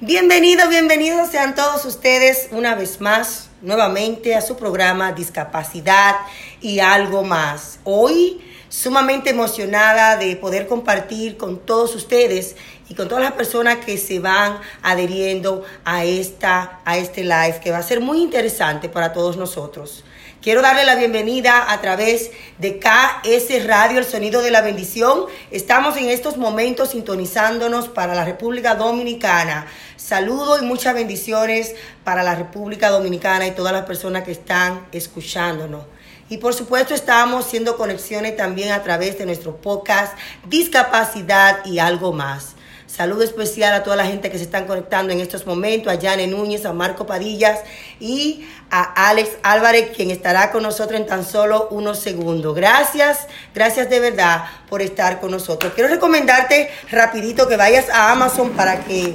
Bienvenidos, bienvenidos sean todos ustedes una vez más, nuevamente a su programa Discapacidad y algo más. Hoy sumamente emocionada de poder compartir con todos ustedes y con todas las personas que se van adheriendo a esta a este live que va a ser muy interesante para todos nosotros. Quiero darle la bienvenida a través de KS Radio, el sonido de la bendición. Estamos en estos momentos sintonizándonos para la República Dominicana. Saludo y muchas bendiciones para la República Dominicana y todas las personas que están escuchándonos. Y por supuesto estamos haciendo conexiones también a través de nuestro podcast Discapacidad y algo más. Saludo especial a toda la gente que se están conectando en estos momentos, a Jane Núñez, a Marco Padillas y a Alex Álvarez, quien estará con nosotros en tan solo unos segundos. Gracias, gracias de verdad por estar con nosotros. Quiero recomendarte rapidito que vayas a Amazon para que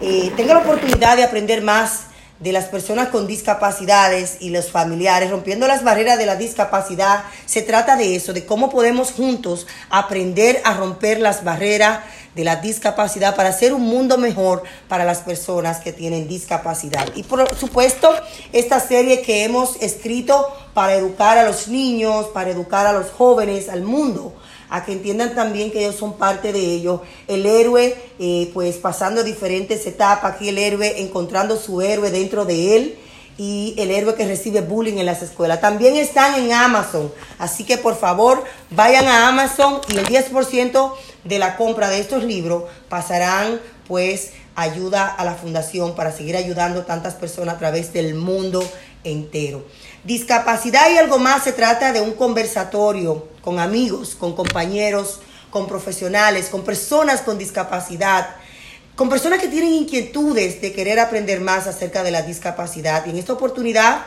eh, tenga la oportunidad de aprender más de las personas con discapacidades y los familiares, rompiendo las barreras de la discapacidad. Se trata de eso, de cómo podemos juntos aprender a romper las barreras de la discapacidad para hacer un mundo mejor para las personas que tienen discapacidad. Y por supuesto, esta serie que hemos escrito para educar a los niños, para educar a los jóvenes, al mundo a que entiendan también que ellos son parte de ellos. El héroe, eh, pues pasando diferentes etapas, aquí el héroe encontrando su héroe dentro de él y el héroe que recibe bullying en las escuelas. También están en Amazon, así que por favor vayan a Amazon y el 10% de la compra de estos libros pasarán pues ayuda a la fundación para seguir ayudando a tantas personas a través del mundo entero. Discapacidad y algo más se trata de un conversatorio con amigos, con compañeros, con profesionales, con personas con discapacidad, con personas que tienen inquietudes de querer aprender más acerca de la discapacidad. Y en esta oportunidad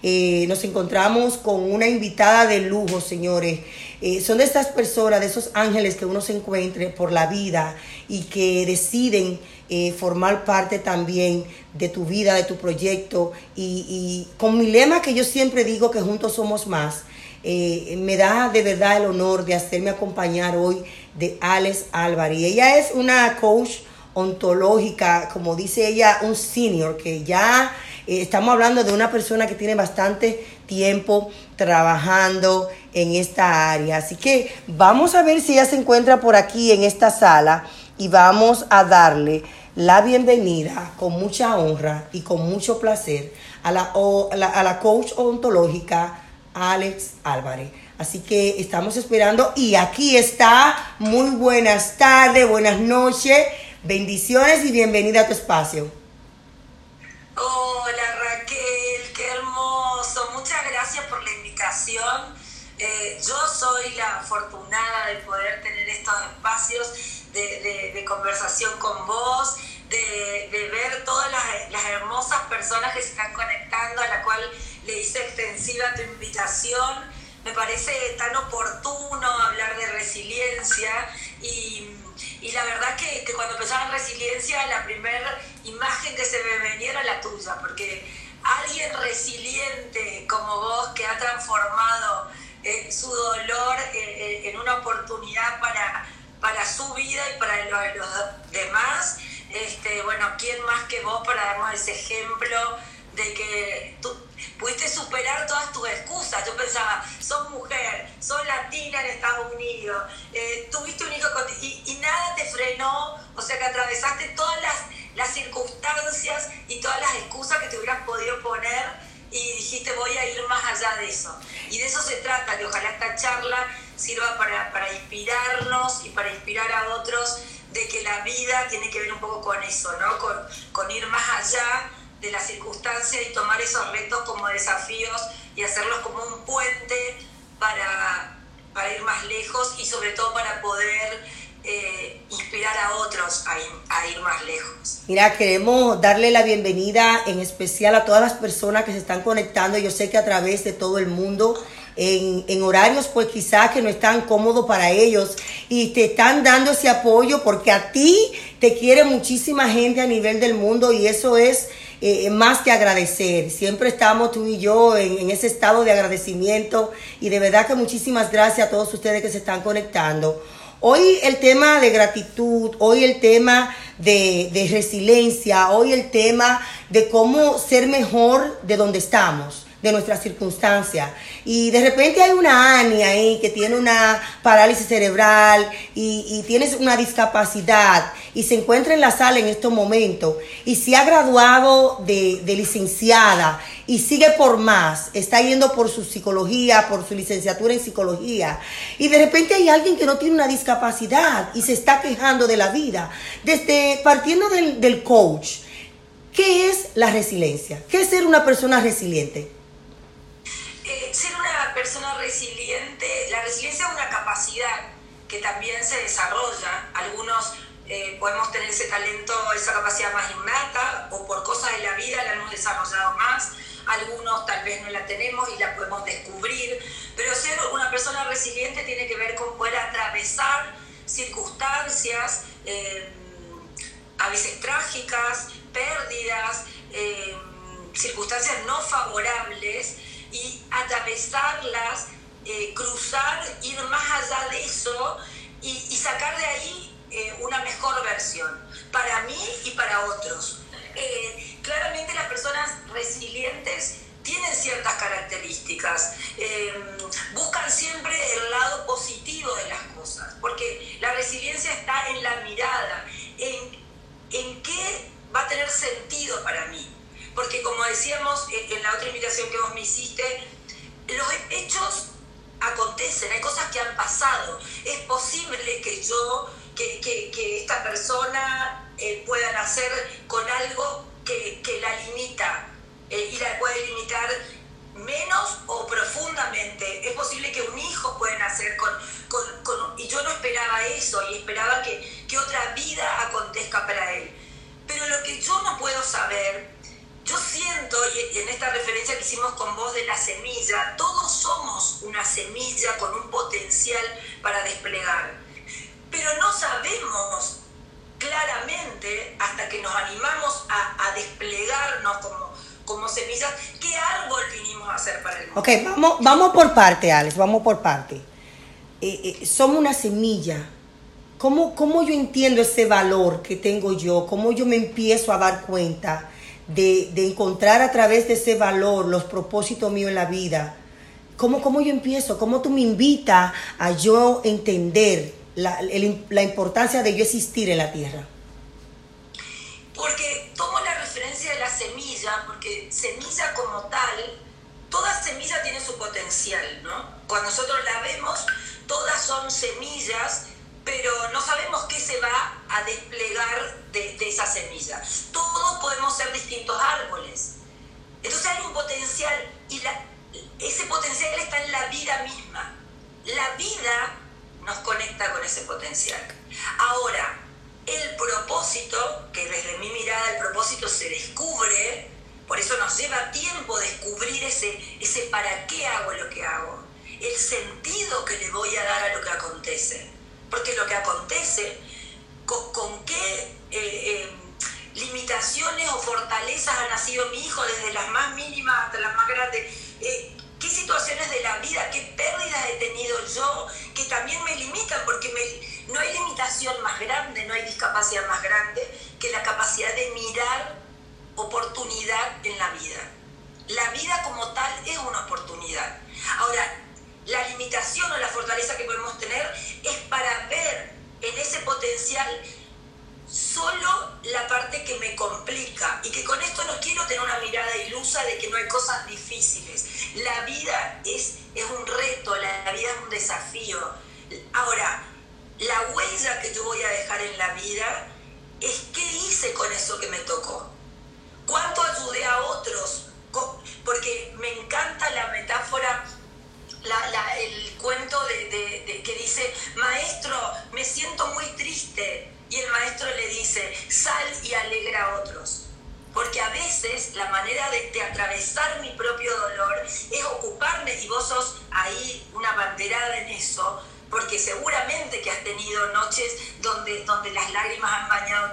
eh, nos encontramos con una invitada de lujo, señores. Eh, son de estas personas, de esos ángeles que uno se encuentre por la vida y que deciden eh, formar parte también de tu vida, de tu proyecto. Y, con mi lema que yo siempre digo que juntos somos más, me da de verdad el honor de hacerme acompañar hoy de Alex Álvarez. Ella es una coach ontológica, como dice ella, un senior que ya eh, estamos hablando de una persona que tiene bastante tiempo trabajando en esta área. Así que vamos a ver si ella se encuentra por aquí en esta sala y vamos a darle la bienvenida con mucha honra y con mucho placer a la, a la coach ontológica Alex Álvarez. Así que estamos esperando y aquí está. Muy buenas tardes, buenas noches, bendiciones y bienvenida a tu espacio. Hola Raquel, qué hermoso. Muchas gracias por la invitación. Eh, yo soy la afortunada de poder tener estos espacios de, conversación con vos, de, ver todas las, hermosas personas que se están conectando, a la cual le hice extensiva tu invitación. Me parece tan oportuno hablar de resiliencia y y la verdad que, que cuando pensaba en resiliencia, la primera imagen que se me venía era la tuya, porque alguien resiliente como vos que ha transformado eh, su dolor eh, eh, en una oportunidad para, para su vida y para los, demás, este, bueno, ¿quién más que vos para darnos ese ejemplo de que tú pudiste superar todas tus excusas. Yo pensaba, sos mujer, sos latina en Estados Unidos, eh, tuviste un hijo y, y, nada te frenó, o sea que atravesaste todas las, las circunstancias y todas las excusas que te hubieras podido poner y dijiste voy a ir más allá de eso. Y de eso se trata, que ojalá esta charla sirva para, para inspirarnos y para inspirar a otros de que la vida tiene que ver un poco con eso, ¿no? Con, con ir más allá de las circunstancias y tomar esos retos como desafíos y hacerlos como un puente para, para ir más lejos y sobre todo para poder eh, inspirar a otros a ir, a ir, más lejos. Mira, queremos darle la bienvenida en especial a todas las personas que se están conectando. Yo sé que a través de todo el mundo en, en, horarios pues quizás que no están cómodos para ellos y te están dando ese apoyo porque a ti te quiere muchísima gente a nivel del mundo y eso es eh, más que agradecer. Siempre estamos tú y yo en, ese estado de agradecimiento y de verdad que muchísimas gracias a todos ustedes que se están conectando. Hoy el tema de gratitud, hoy el tema de, de resiliencia, hoy el tema de cómo ser mejor de donde estamos de nuestras circunstancias. Y de repente hay una Ani ahí que tiene una parálisis cerebral y, y tienes una discapacidad y se encuentra en la sala en estos momentos y se ha graduado de, de licenciada y sigue por más, está yendo por su psicología, por su licenciatura en psicología. Y de repente hay alguien que no tiene una discapacidad y se está quejando de la vida. Desde partiendo del, del coach, ¿qué es la resiliencia? ¿Qué es ser una persona resiliente? Eh, ser una persona resiliente, la resiliencia es una capacidad que también se desarrolla. Algunos eh, podemos tener ese talento, esa capacidad más innata o por cosas de la vida la hemos desarrollado más. Algunos tal vez no la tenemos y la podemos descubrir. Pero ser una persona resiliente tiene que ver con poder atravesar circunstancias, eh, a veces trágicas, pérdidas, circunstancias no favorables y atravesarlas, eh, cruzar, ir más allá de eso y, sacar de ahí eh, una mejor versión, para mí y para otros. Eh, claramente las personas resilientes tienen ciertas características, buscan siempre el lado positivo de las cosas, porque la resiliencia está en la mirada, en, en qué va a tener sentido para mí porque como decíamos en la otra invitación que vos me hiciste, los hechos acontecen, hay cosas que han pasado. Es posible que yo, que, que, esta persona eh, pueda nacer con algo que, que la limita eh, y la puede limitar menos o profundamente. Es posible que un hijo pueda nacer con, con, con, y yo no esperaba eso y esperaba que, que otra vida acontezca para él. Pero lo que yo no puedo saber yo siento, y en esta referencia que hicimos con vos de la semilla, todos somos una semilla con un potencial para desplegar, pero no sabemos claramente, hasta que nos animamos a, desplegarnos como, como semillas, qué árbol vinimos a hacer para el mundo. Ok, vamos, vamos por parte, Alex, vamos por parte. Eh, eh, somos una semilla. ¿Cómo, ¿Cómo yo entiendo ese valor que tengo yo? ¿Cómo yo me empiezo a dar cuenta? De, encontrar a través de ese valor los propósitos míos en la vida. ¿Cómo, ¿Cómo yo empiezo? ¿Cómo tú me invitas a yo entender la, la importancia de yo existir en la tierra? Porque tomo la referencia de la semilla, porque semilla como tal, toda semilla tiene su potencial, ¿no? Cuando nosotros la vemos, todas son semillas pero no sabemos qué se va a desplegar de, esa semilla. Todos podemos ser distintos árboles. Entonces hay un potencial y ese potencial está en la vida misma. La vida nos conecta con ese potencial. Ahora, el propósito, que desde mi mirada el propósito se descubre, por eso nos lleva tiempo descubrir ese, ese para qué hago lo que hago, el sentido que le voy a dar a lo que acontece. Porque lo que acontece, con, qué eh, eh, limitaciones o fortalezas ha nacido mi hijo, desde las más mínimas hasta las más grandes, eh, qué situaciones de la vida, qué pérdidas he tenido yo, que también me limitan, porque no hay limitación más grande, no hay discapacidad más grande que la capacidad de mirar oportunidad en la vida. La vida como tal es una oportunidad. Ahora, la limitación o la fortaleza que podemos tener es para ver en ese potencial solo la parte que me complica y que con esto no quiero tener una mirada ilusa de que no hay cosas difíciles. La vida es, es un reto, la, vida es un desafío. Ahora, la huella que yo voy a dejar en la vida es qué hice con eso que me tocó. ¿Cuánto ayudé a donde las lágrimas han bañado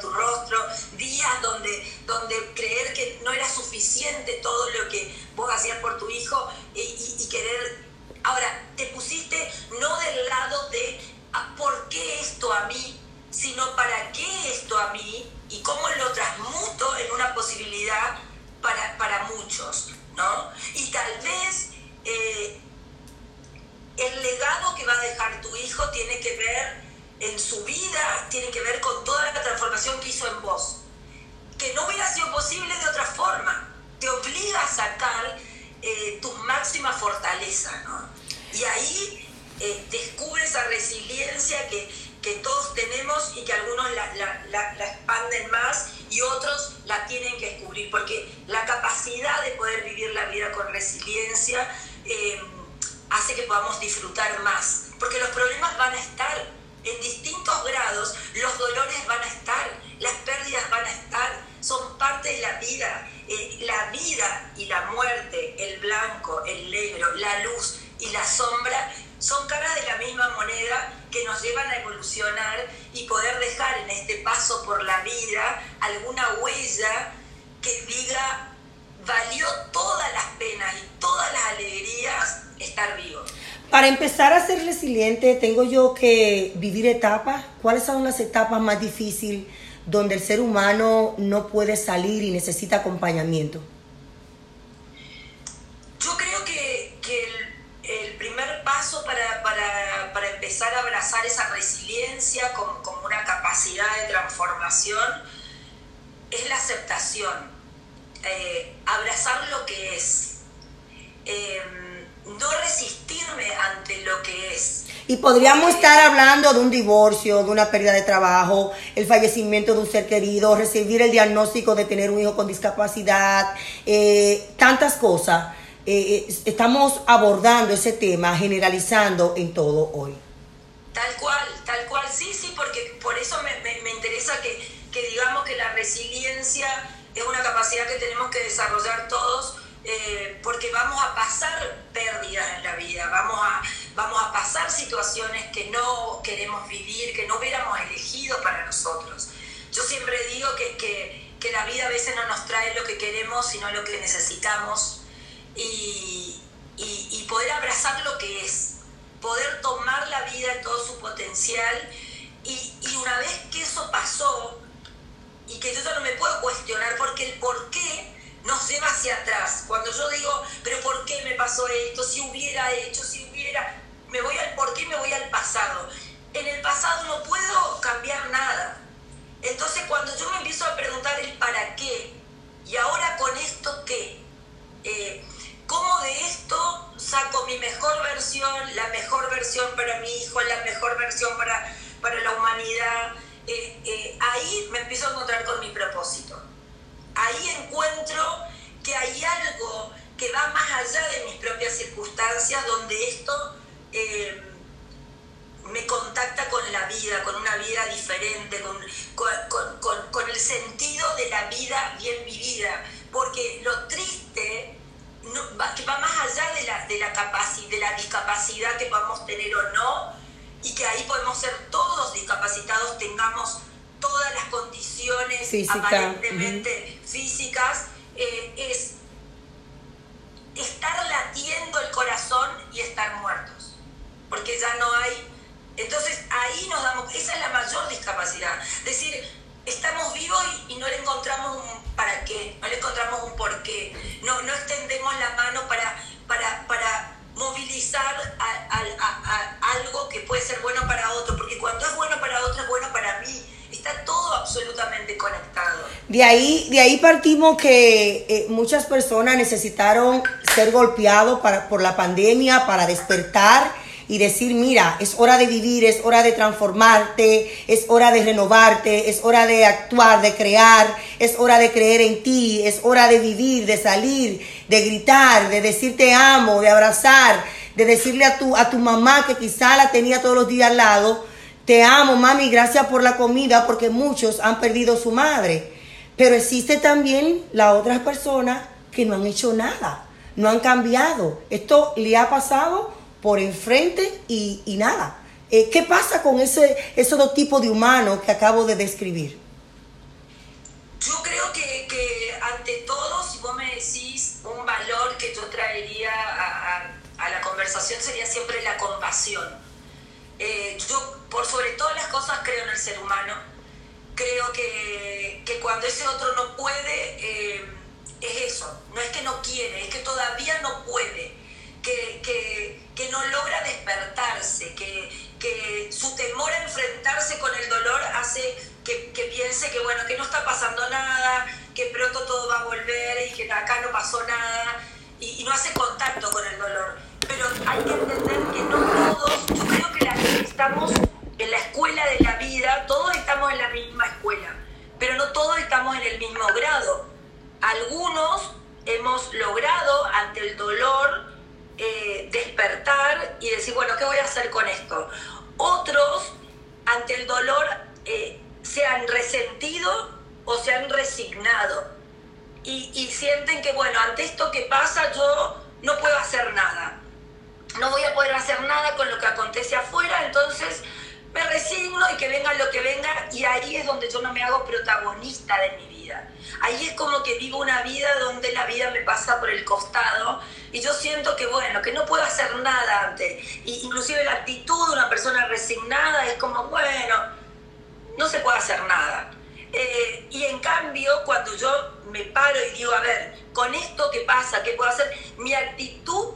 tengo yo que vivir etapas. ¿Cuáles son las etapas más difíciles donde el ser humano no puede salir y necesita acompañamiento? Yo creo que, el, primer paso para, empezar a abrazar esa resiliencia como, una capacidad de transformación es la aceptación, eh, abrazar lo que es, eh, no resistirme ante lo que es y podríamos estar hablando de un divorcio, de una pérdida de trabajo, el fallecimiento de un ser querido, recibir el diagnóstico de tener un hijo con discapacidad, eh, tantas cosas. Eh, eh, estamos abordando ese tema, generalizando en todo hoy. Tal cual, tal cual, sí, sí, porque por eso me, interesa que, que digamos que la resiliencia es una capacidad que tenemos que desarrollar todos eh, porque vamos a pasar pérdidas en la vida, vamos a, vamos a pasar situaciones que no queremos vivir, que no hubiéramos elegido para nosotros. Yo siempre digo que, que, que la vida a veces no nos trae lo que queremos, sino lo que necesitamos, y, y, y poder abrazar lo que es, poder tomar la vida en todo su potencial, y, y una vez que eso pasó, y que yo ya no me puedo cuestionar, porque el por qué nos lleva hacia atrás. Cuando yo digo, pero ¿por qué me pasó esto? Si hubiera hecho, si hubiera, me voy al por qué me voy al pasado. En el pasado no puedo cambiar nada. Entonces cuando yo me empiezo a preguntar el para qué, y ahora con esto qué, eh, ¿cómo de esto saco mi mejor versión, la mejor versión para mi hijo, la mejor versión para, para la humanidad? Eh, eh, ahí me empiezo a encontrar con mi propósito ahí encuentro que hay algo que va más allá de mis propias circunstancias, donde esto eh, me contacta con la vida, con una vida diferente, con, el sentido de la vida bien vivida. Porque lo triste va, que va más allá de la, de, la de la discapacidad que podamos tener o no, y que ahí podemos ser todos discapacitados, tengamos todas las condiciones aparentemente físicas, eh, es estar latiendo el corazón y estar muertos, porque ya no hay... Entonces ahí nos damos, esa es la mayor discapacidad, es decir, estamos vivos y, no le encontramos un para qué, no le encontramos un por qué, no, no extendemos la mano para, para, para movilizar algo que puede ser bueno para otro, porque cuando es bueno para otro es bueno para mí está todo absolutamente conectado. De ahí, de ahí partimos que eh, muchas personas necesitaron ser golpeados por la pandemia para despertar y decir, mira, es hora de vivir, es hora de transformarte, es hora de renovarte, es hora de actuar, de crear, es hora de creer en ti, es hora de vivir, de salir, de gritar, de decir te amo, de abrazar, de decirle a tu, a tu mamá que quizá la tenía todos los días al lado, te amo, mami, gracias por la comida, porque muchos han perdido su madre. Pero existe también la otras personas que no han hecho nada, no han cambiado. Esto le ha pasado por enfrente y, nada. Eh, ¿Qué pasa con ese, esos dos tipos de humanos que acabo de describir? Yo creo que, ante todo, si vos me decís un valor que yo traería a la conversación, sería siempre la compasión eh, yo por sobre todas las cosas creo en el ser humano. Creo que, que cuando ese otro no puede, eh, es eso. No es que no quiere, es que todavía no puede. Que, que, que no logra despertarse, que, que su temor a enfrentarse con el dolor hace que, que, piense que bueno, que no está pasando nada, que pronto todo va a volver y que acá no pasó nada y, no hace contacto con el dolor. Pero hay que entender que no todos, yo creo que estamos en la escuela de la vida, todos estamos en la misma escuela, pero no todos estamos en el mismo grado. Algunos hemos logrado ante el dolor eh, despertar y decir, bueno, ¿qué voy a hacer con esto? Otros, ante el dolor, eh, se han resentido o se han resignado y, y, sienten que, bueno, ante esto que pasa yo no puedo hacer nada. No voy a poder hacer nada con lo que acontece afuera, entonces me resigno y que venga lo que venga y ahí es donde yo no me hago protagonista de mi vida. Ahí es como que vivo una vida donde la vida me pasa por el costado y yo siento que bueno, que no puedo hacer nada ante. Y inclusive la actitud de una persona resignada es como, bueno, no se puede hacer nada. Eh, y en cambio, cuando yo me paro y digo, a ver, con esto que pasa, ¿qué puedo hacer? Mi actitud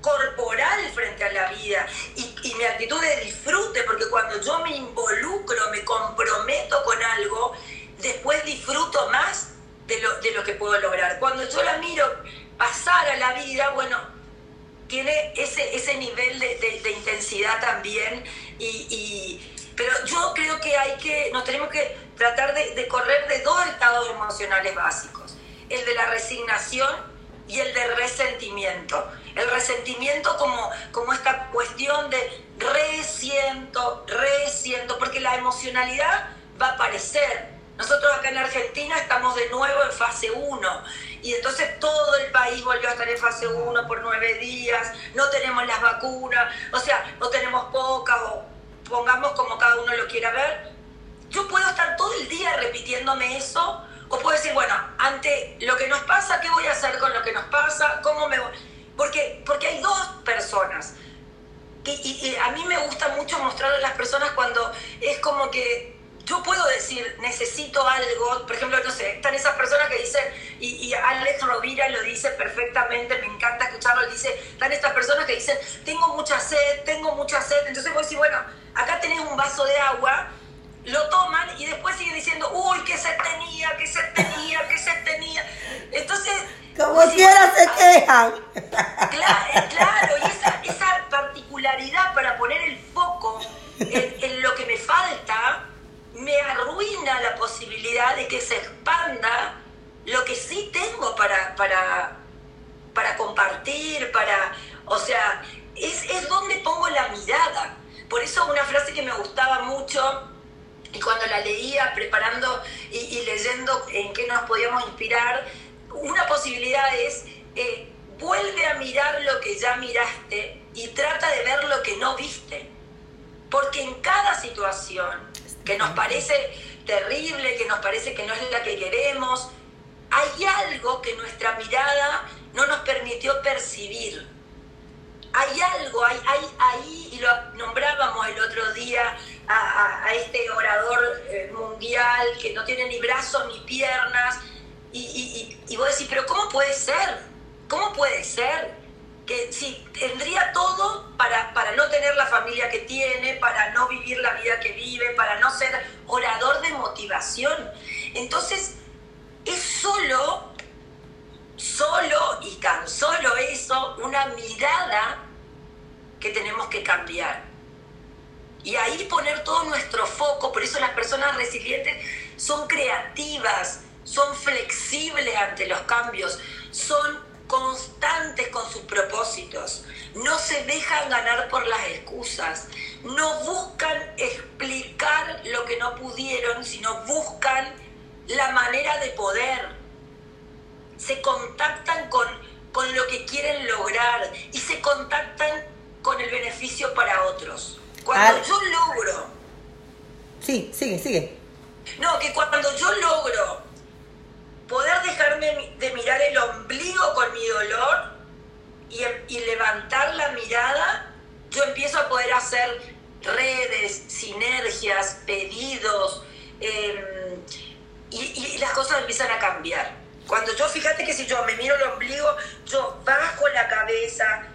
corporal frente a la vida y, mi actitud de disfrute, porque cuando yo me involucro, me comprometo con algo, después disfruto más de lo, de lo que puedo lograr. Cuando yo la miro pasar a la vida, bueno, tiene ese, ese nivel de, intensidad también y, pero yo creo que hay que, nos tenemos que tratar de, de correr de dos estados emocionales básicos, el de la resignación y el de resentimiento. El resentimiento como, como esta cuestión de resiento, resiento, porque la emocionalidad va a aparecer. Nosotros acá en Argentina estamos de nuevo en fase 1 y entonces todo el país volvió a estar en fase 1 por nueve días, no tenemos las vacunas, o sea, no tenemos pocas o pongamos como cada uno lo quiera ver. Yo puedo estar todo el día repitiéndome eso o puedo decir, bueno, ante lo que nos pasa, ¿qué voy a hacer con lo que nos pasa? ¿Cómo me voy? Porque, porque hay dos personas. Y, y, a mí me gusta mucho mostrarle a las personas cuando es como que yo puedo decir, necesito algo, por ejemplo, no sé, están esas personas que dicen, y, y Alex Rovira lo dice perfectamente, me encanta escucharlo, dice, están estas personas que dicen, tengo mucha sed, tengo mucha sed, entonces voy a decir, bueno, acá tenés un vaso de agua, lo toman y después siguen diciendo, uy, qué sed tenía, qué sed tenía, qué sed tenía. Entonces... Como si quiera se quejan. Claro, claro, y esa, esa particularidad para poner el foco en, en, lo que me falta, me arruina la posibilidad de que se expanda lo que sí tengo para, para, para compartir, para... O sea, es, es donde pongo la mirada. Por eso una frase que me gustaba mucho y cuando la leía preparando y, leyendo en qué nos podíamos inspirar, una posibilidad es eh, vuelve a mirar lo que ya miraste y trata de ver lo que no viste. Porque en cada situación que nos parece terrible, que nos parece que no es la que queremos, hay algo que nuestra mirada no nos permitió percibir. Hay algo, hay, hay ahí, y lo nombrábamos el otro día, a, a, a este orador eh, mundial que no tiene ni brazos ni piernas. Y, y, y, vos decís, pero ¿cómo puede ser? ¿Cómo puede ser? Que si tendría todo para, para no tener la familia que tiene, para no vivir la vida que vive, para no ser orador de motivación. Entonces, es solo, solo y tan solo eso, una mirada que tenemos que cambiar y ahí poner todo nuestro foco. Por eso las personas resilientes son creativas, son flexibles ante los cambios, son constantes con sus propósitos, no se dejan ganar por las excusas, no buscan explicar lo que no pudieron, sino buscan la manera de poder. Se contactan con, con lo que quieren lograr y se contactan con el beneficio para otros. Cuando Al... yo logro. Sí, sigue, sigue. No, que cuando yo logro poder dejarme de mirar el ombligo con mi dolor y, y levantar la mirada, yo empiezo a poder hacer redes, sinergias, pedidos, em, y, las cosas empiezan a cambiar. Cuando yo, fíjate que si yo me miro el ombligo, yo bajo la cabeza,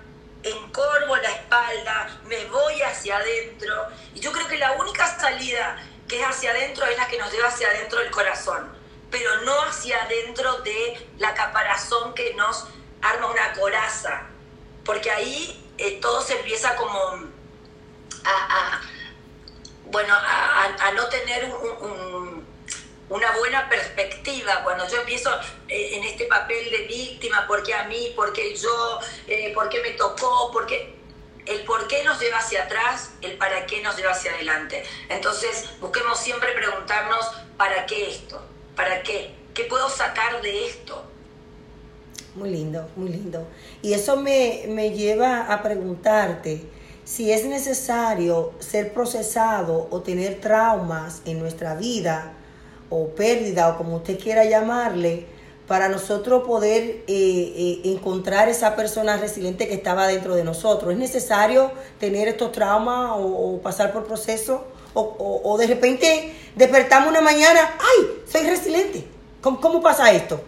encorvo la espalda, me voy hacia adentro. Y yo creo que la única salida que es hacia adentro es la que nos lleva hacia adentro del corazón, pero no hacia adentro de la caparazón que nos arma una coraza, porque ahí eh, todo se empieza como a, bueno, a, no tener una buena perspectiva. Cuando yo empiezo eh, en este papel de víctima, ¿por qué a mí? ¿Por qué yo? Eh, ¿Por qué me tocó? ¿Por? El por qué nos lleva hacia atrás, el para qué nos lleva hacia adelante. Entonces, busquemos siempre preguntarnos, ¿para qué esto? ¿Para qué? ¿Qué puedo sacar de esto? Muy lindo, muy lindo. Y eso me, me lleva a preguntarte si es necesario ser procesado o tener traumas en nuestra vida o pérdida o como usted quiera llamarle, para nosotros poder eh, eh, encontrar esa persona resiliente que estaba dentro de nosotros. ¿Es necesario tener estos traumas o, pasar por proceso? O, o, de repente despertamos una mañana, ¡ay! Soy resiliente. ¿Cómo, pasa esto?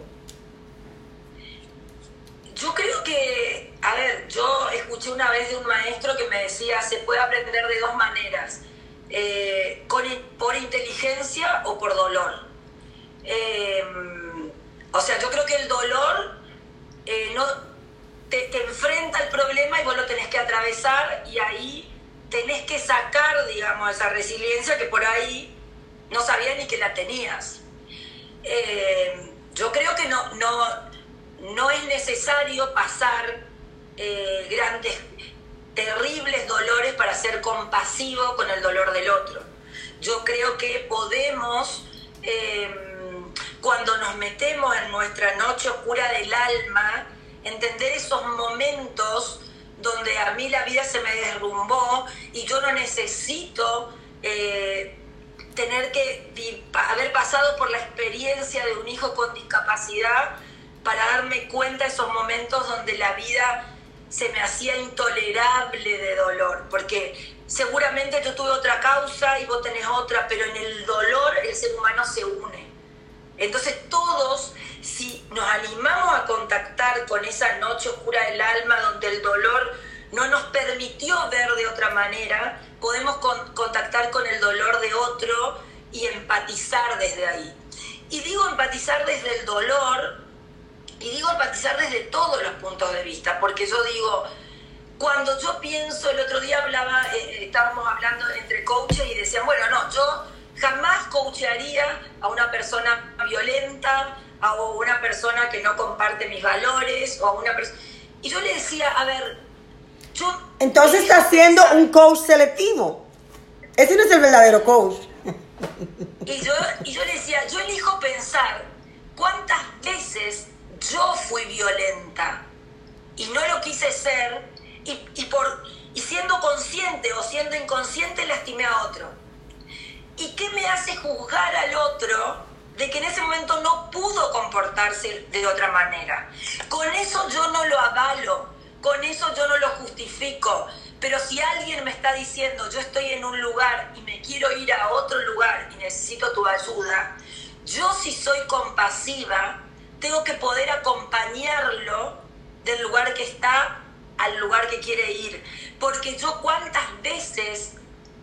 Yo creo que, a ver, yo escuché una vez de un maestro que me decía, se puede aprender de dos maneras, eh, con, por inteligencia o por dolor. Eh, o sea, yo creo que el dolor eh, no te, enfrenta al problema y vos lo tenés que atravesar y ahí tenés que sacar, digamos, esa resiliencia que por ahí no sabías ni que la tenías. Eh, yo creo que no, no, no es necesario pasar eh, grandes, terribles dolores para ser compasivo con el dolor del otro. Yo creo que podemos cuando nos metemos en nuestra noche oscura del alma, entender esos momentos donde a mí la vida se me derrumbó y yo no necesito eh, tener que haber pasado por la experiencia de un hijo con discapacidad para darme cuenta de esos momentos donde la vida se me hacía intolerable de dolor, porque seguramente yo tuve otra causa y vos tenés otra, pero en el dolor el ser humano se une. Entonces todos, si nos animamos a contactar con esa noche oscura del alma donde el dolor no nos permitió ver de otra manera, podemos contactar con el dolor de otro y empatizar desde ahí. Y digo empatizar desde el dolor, y digo empatizar desde todos los puntos de vista, porque yo digo, cuando yo pienso, el otro día hablaba, eh, estábamos hablando entre coaches y decían, bueno, no, yo jamás coacharía a una persona violenta, a una persona que no comparte mis valores, o a una persona... Y yo le decía, a ver, yo... Entonces está siendo un coach selectivo. Ese no es el verdadero coach. Y yo, y yo le decía, yo elijo pensar cuántas veces yo fui violenta y no lo quise ser y, y, por, y siendo consciente o siendo inconsciente lastimé a otro. ¿Y qué me hace juzgar al otro de que en ese momento no pudo comportarse de otra manera? Con eso yo no lo avalo, con eso yo no lo justifico. Pero si alguien me está diciendo, yo estoy en un lugar y me quiero ir a otro lugar y necesito tu ayuda, yo si soy compasiva, tengo que poder acompañarlo del lugar que está al lugar que quiere ir. Porque yo cuántas veces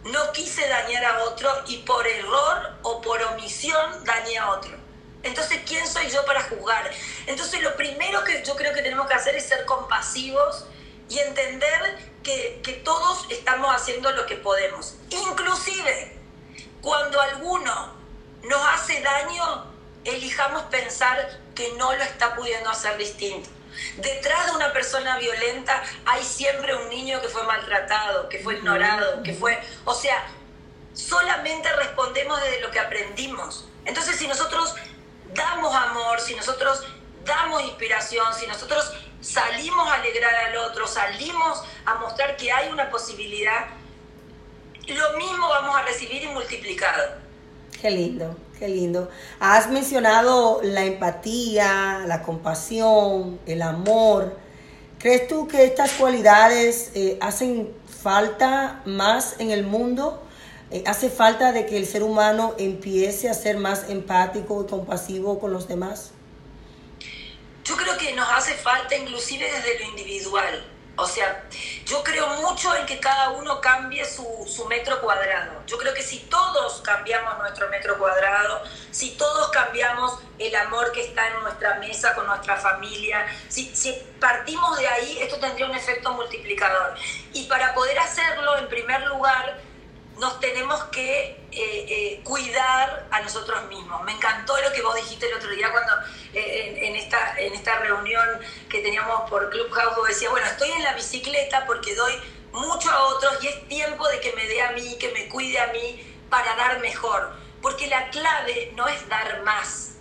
no quise dañar a otro y por error o por omisión dañé a otro. Entonces, ¿quién soy yo para juzgar? Entonces, lo primero que yo creo que tenemos que hacer es ser compasivos y entender que, que todos estamos haciendo lo que podemos. Inclusive, cuando alguno nos hace daño, elijamos pensar que no lo está pudiendo hacer distinto. Detrás de una persona violenta hay siempre un niño que fue maltratado, que fue ignorado, que fue... O sea, solamente respondemos desde lo que aprendimos. Entonces, si nosotros damos amor, si nosotros damos inspiración, si nosotros salimos a alegrar al otro, salimos a mostrar que hay una posibilidad, lo mismo vamos a recibir y multiplicado. Qué lindo. Qué lindo. Has mencionado la empatía, la compasión, el amor. ¿Crees tú que estas cualidades eh, hacen falta más en el mundo? Eh, ¿Hace falta de que el ser humano empiece a ser más empático y compasivo con los demás? Yo creo que nos hace falta inclusive desde lo individual. O sea, yo creo mucho en que cada uno cambie su, su, metro cuadrado. Yo creo que si todos cambiamos nuestro metro cuadrado, si todos cambiamos el amor que está en nuestra mesa con nuestra familia, si, si partimos de ahí, esto tendría un efecto multiplicador. Y para poder hacerlo, en primer lugar, nos tenemos que eh, eh, cuidar a nosotros mismos. Me encantó lo que vos dijiste el otro día cuando eh, en, esta, en esta reunión que teníamos por Clubhouse, vos decías, bueno, estoy en la bicicleta porque doy mucho a otros y es tiempo de que me dé a mí, que me cuide a mí para dar mejor. Porque la clave no es dar más,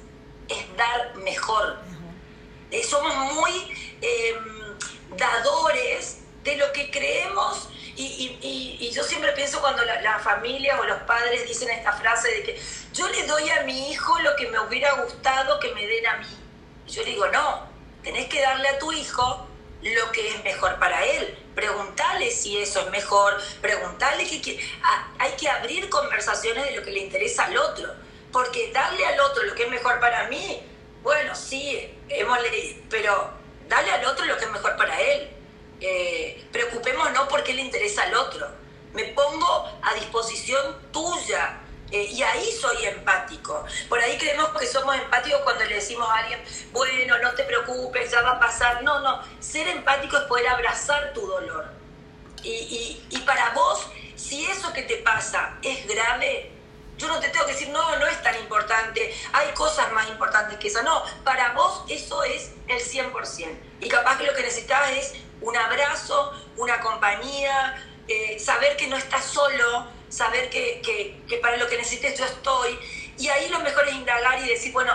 es dar mejor. somos muy em, dadores de lo que creemos y, yo siempre pienso cuando la, familia o los padres dicen esta frase de que yo le doy a mi hijo lo que me hubiera gustado que me den a mí. yo le digo, no, tenés que darle a tu hijo lo que es mejor para él. Preguntale si eso es mejor, preguntale que, hay que abrir conversaciones de lo que le interesa al otro. Porque darle al otro lo que es mejor para mí, bueno, sí, hemos pero darle al otro lo que es mejor para él eh, preocupémonos porque le interesa al otro. Me pongo a disposición tuya. Eh, y ahí soy empático. Por ahí creemos que somos empáticos cuando le decimos a alguien, bueno, no te preocupes, ya va a pasar. No, no, ser empático es poder abrazar tu dolor. Y, y para vos, si eso que te pasa es grave, yo no te tengo que decir, no, no es tan importante, hay cosas más importantes que eso. No, para vos eso es el 100%. Y capaz que lo que necesitas es un abrazo, una compañía, eh, saber que no estás solo, saber que, que, para lo que necesites yo estoy. Y ahí lo mejor es indagar y decir, bueno,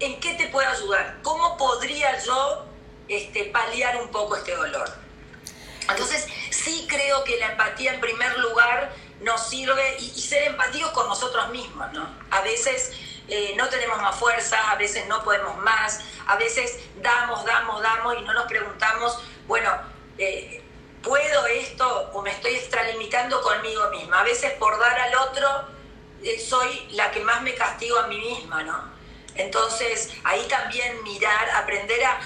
¿en qué te puedo ayudar? ¿Cómo podría yo este, paliar un poco este dolor? Entonces, sí creo que la empatía en primer lugar nos sirve y, ser empáticos con nosotros mismos, ¿no? A veces eh, no tenemos más fuerza, a veces no podemos más, a veces damos, damos, damos y no nos preguntamos, bueno, eh, ¿puedo esto o me estoy extralimitando conmigo misma? A veces por dar al otro eh, soy la que más me castigo a mí misma, ¿no? Entonces ahí también mirar, aprender a,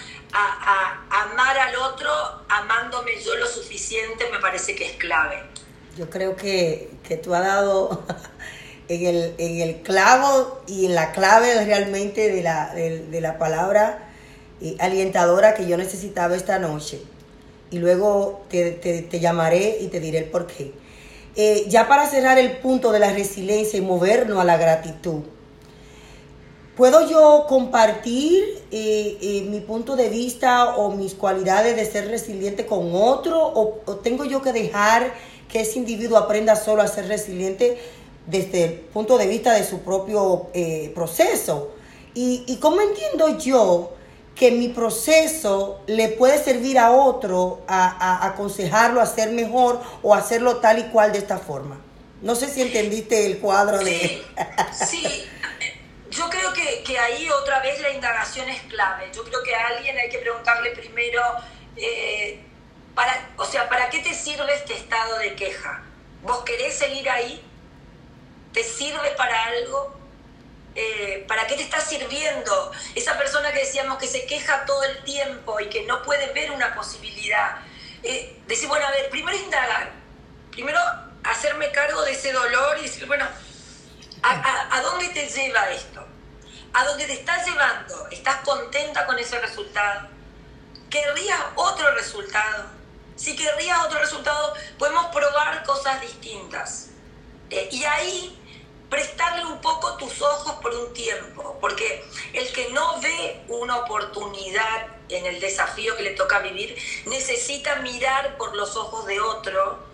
amar al otro amándome yo lo suficiente me parece que es clave. Yo creo que, que tú has dado en el, en el clavo y en la clave realmente de la, de, la palabra eh, alientadora que yo necesitaba esta noche. Y luego te, te, llamaré y te diré el por qué. Eh, ya para cerrar el punto de la resiliencia y movernos a la gratitud, ¿puedo yo compartir eh, mi punto de vista o mis cualidades de ser resiliente con otro? ¿O, o tengo yo que dejar que ese individuo aprenda solo a ser resiliente? desde el punto de vista de su propio eh, proceso. Y, y, cómo entiendo yo que mi proceso le puede servir a otro a, aconsejarlo a hacer mejor o hacerlo tal y cual de esta forma. No sé si entendiste el cuadro de... Sí, yo creo que, que, ahí otra vez la indagación es clave. Yo creo que a alguien hay que preguntarle primero, eh, para, o sea, ¿para qué te sirve este estado de queja? ¿Vos querés seguir ahí? ¿Te sirve para algo? Eh, ¿Para qué te está sirviendo? Esa persona que decíamos que se queja todo el tiempo y que no puede ver una posibilidad. Eh, decir, bueno, a ver, primero indagar, primero hacerme cargo de ese dolor y decir, bueno, ¿a, dónde te lleva esto? ¿A dónde te está llevando? ¿Estás contenta con ese resultado? ¿Querrías otro resultado? Si querrías otro resultado, podemos probar cosas distintas. Eh, y ahí prestarle un poco tus ojos por un tiempo, porque el que no ve una oportunidad en el desafío que le toca vivir, necesita mirar por los ojos de otro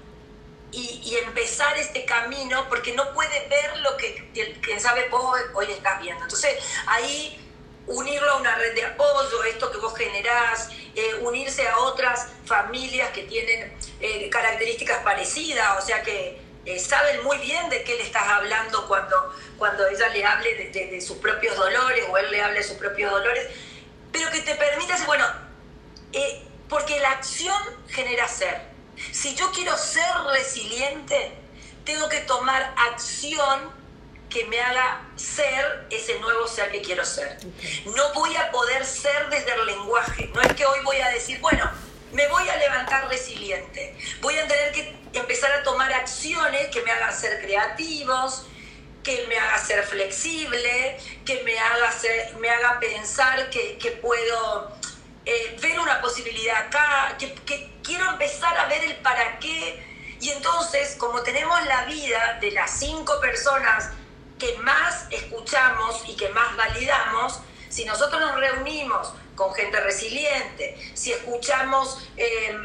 y, empezar este camino, porque no puede ver lo que, quien sabe, vos hoy estás viendo. Entonces, ahí unirlo a una red de apoyo, esto que vos generás, eh, unirse a otras familias que tienen eh, características parecidas, o sea que eh, saben muy bien de qué le estás hablando cuando, cuando ella le hable de, sus propios dolores o él le hable de sus propios dolores, pero que te permita decir, bueno, eh, porque la acción genera ser. Si yo quiero ser resiliente, tengo que tomar acción que me haga ser ese nuevo ser que quiero ser. No voy a poder ser desde el lenguaje. No es que hoy voy a decir, bueno, me voy a levantar resiliente. Voy a tener que empezar a tomar acciones que me hagan ser creativos, que me haga ser flexible, que me haga, ser, me haga pensar que, puedo eh, ver una posibilidad acá, que quiero empezar a ver el para qué. Y entonces, como tenemos la vida de las cinco personas que más escuchamos y que más validamos, si nosotros nos reunimos con gente resiliente, si escuchamos eh,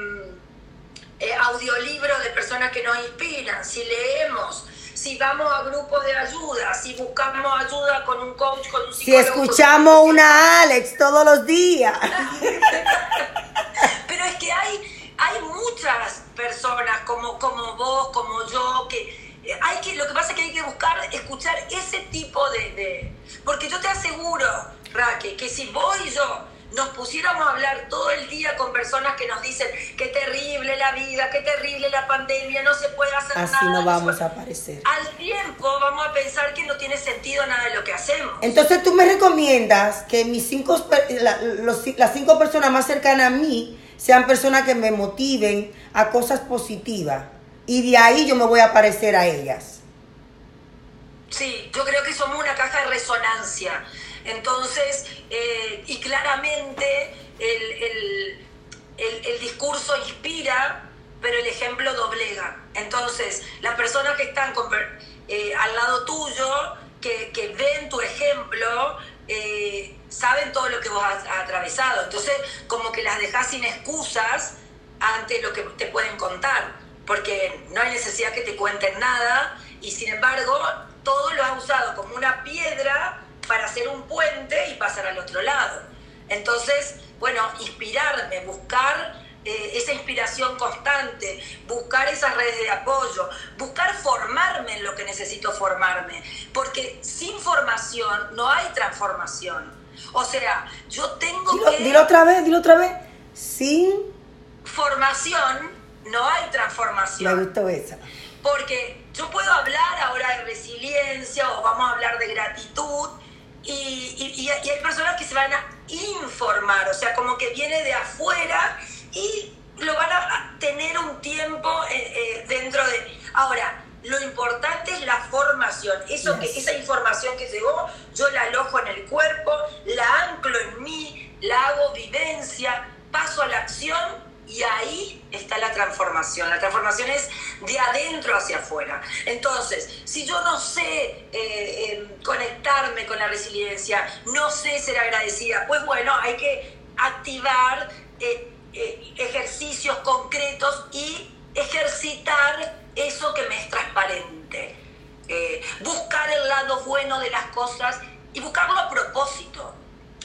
eh, audiolibros de personas que nos inspiran, si leemos, si vamos a grupos de ayuda, si buscamos ayuda con un coach, con un psicólogo. Si escuchamos una Alex todos los días. Pero es que hay, hay muchas personas como, como vos, como yo, que hay que, lo que pasa es que hay que buscar escuchar ese tipo de, de porque yo te aseguro, Raque, que si vos y yo nos pusiéramos a hablar todo el día con personas que nos dicen qué terrible la vida, qué terrible la pandemia, no se puede hacer nada. Así no vamos a aparecer. Al tiempo vamos a pensar que no tiene sentido nada de lo que hacemos. Entonces tú me recomiendas que mis cinco, las cinco personas más cercanas a mí sean personas que me motiven a cosas positivas. Y de ahí yo me voy a parecer a ellas. Sí, yo creo que somos una caja de resonancia. Entonces, eh, y claramente el, discurso inspira, pero el ejemplo doblega. Entonces, las personas que están eh, al lado tuyo, que, ven tu ejemplo, eh, saben todo lo que vos has, has, atravesado. Entonces, como que las dejas sin excusas ante lo que te pueden contar, porque no hay necesidad que te cuenten nada y sin embargo, todo lo has usado como una piedra para hacer un puente y pasar al otro lado. Entonces, bueno, inspirarme, buscar eh, esa inspiración constante, buscar esas redes de apoyo, buscar formarme en lo que necesito formarme, porque sin formación no hay transformación. O sea, yo tengo que... Dilo otra vez, dilo otra vez. Sin... Formación no hay transformación. Me gustó esa. Porque yo puedo hablar ahora de resiliencia o vamos a hablar de gratitud, y, hay personas que se van a informar, o sea, como que viene de afuera y lo van a tener un tiempo eh, eh, dentro de... Ahora, lo importante es la formación. Eso que, esa información que llegó, yo la alojo en el cuerpo, la anclo en mí, la hago vivencia, paso a la acción y ahí está la transformación. La transformación es de adentro hacia afuera. Entonces, si yo no sé eh, conectarme con la resiliencia, no sé ser agradecida, pues bueno, hay que activar eh, eh, ejercicios concretos y ejercitar eso que me es transparente. buscar el lado bueno de las cosas y buscarlo a propósito.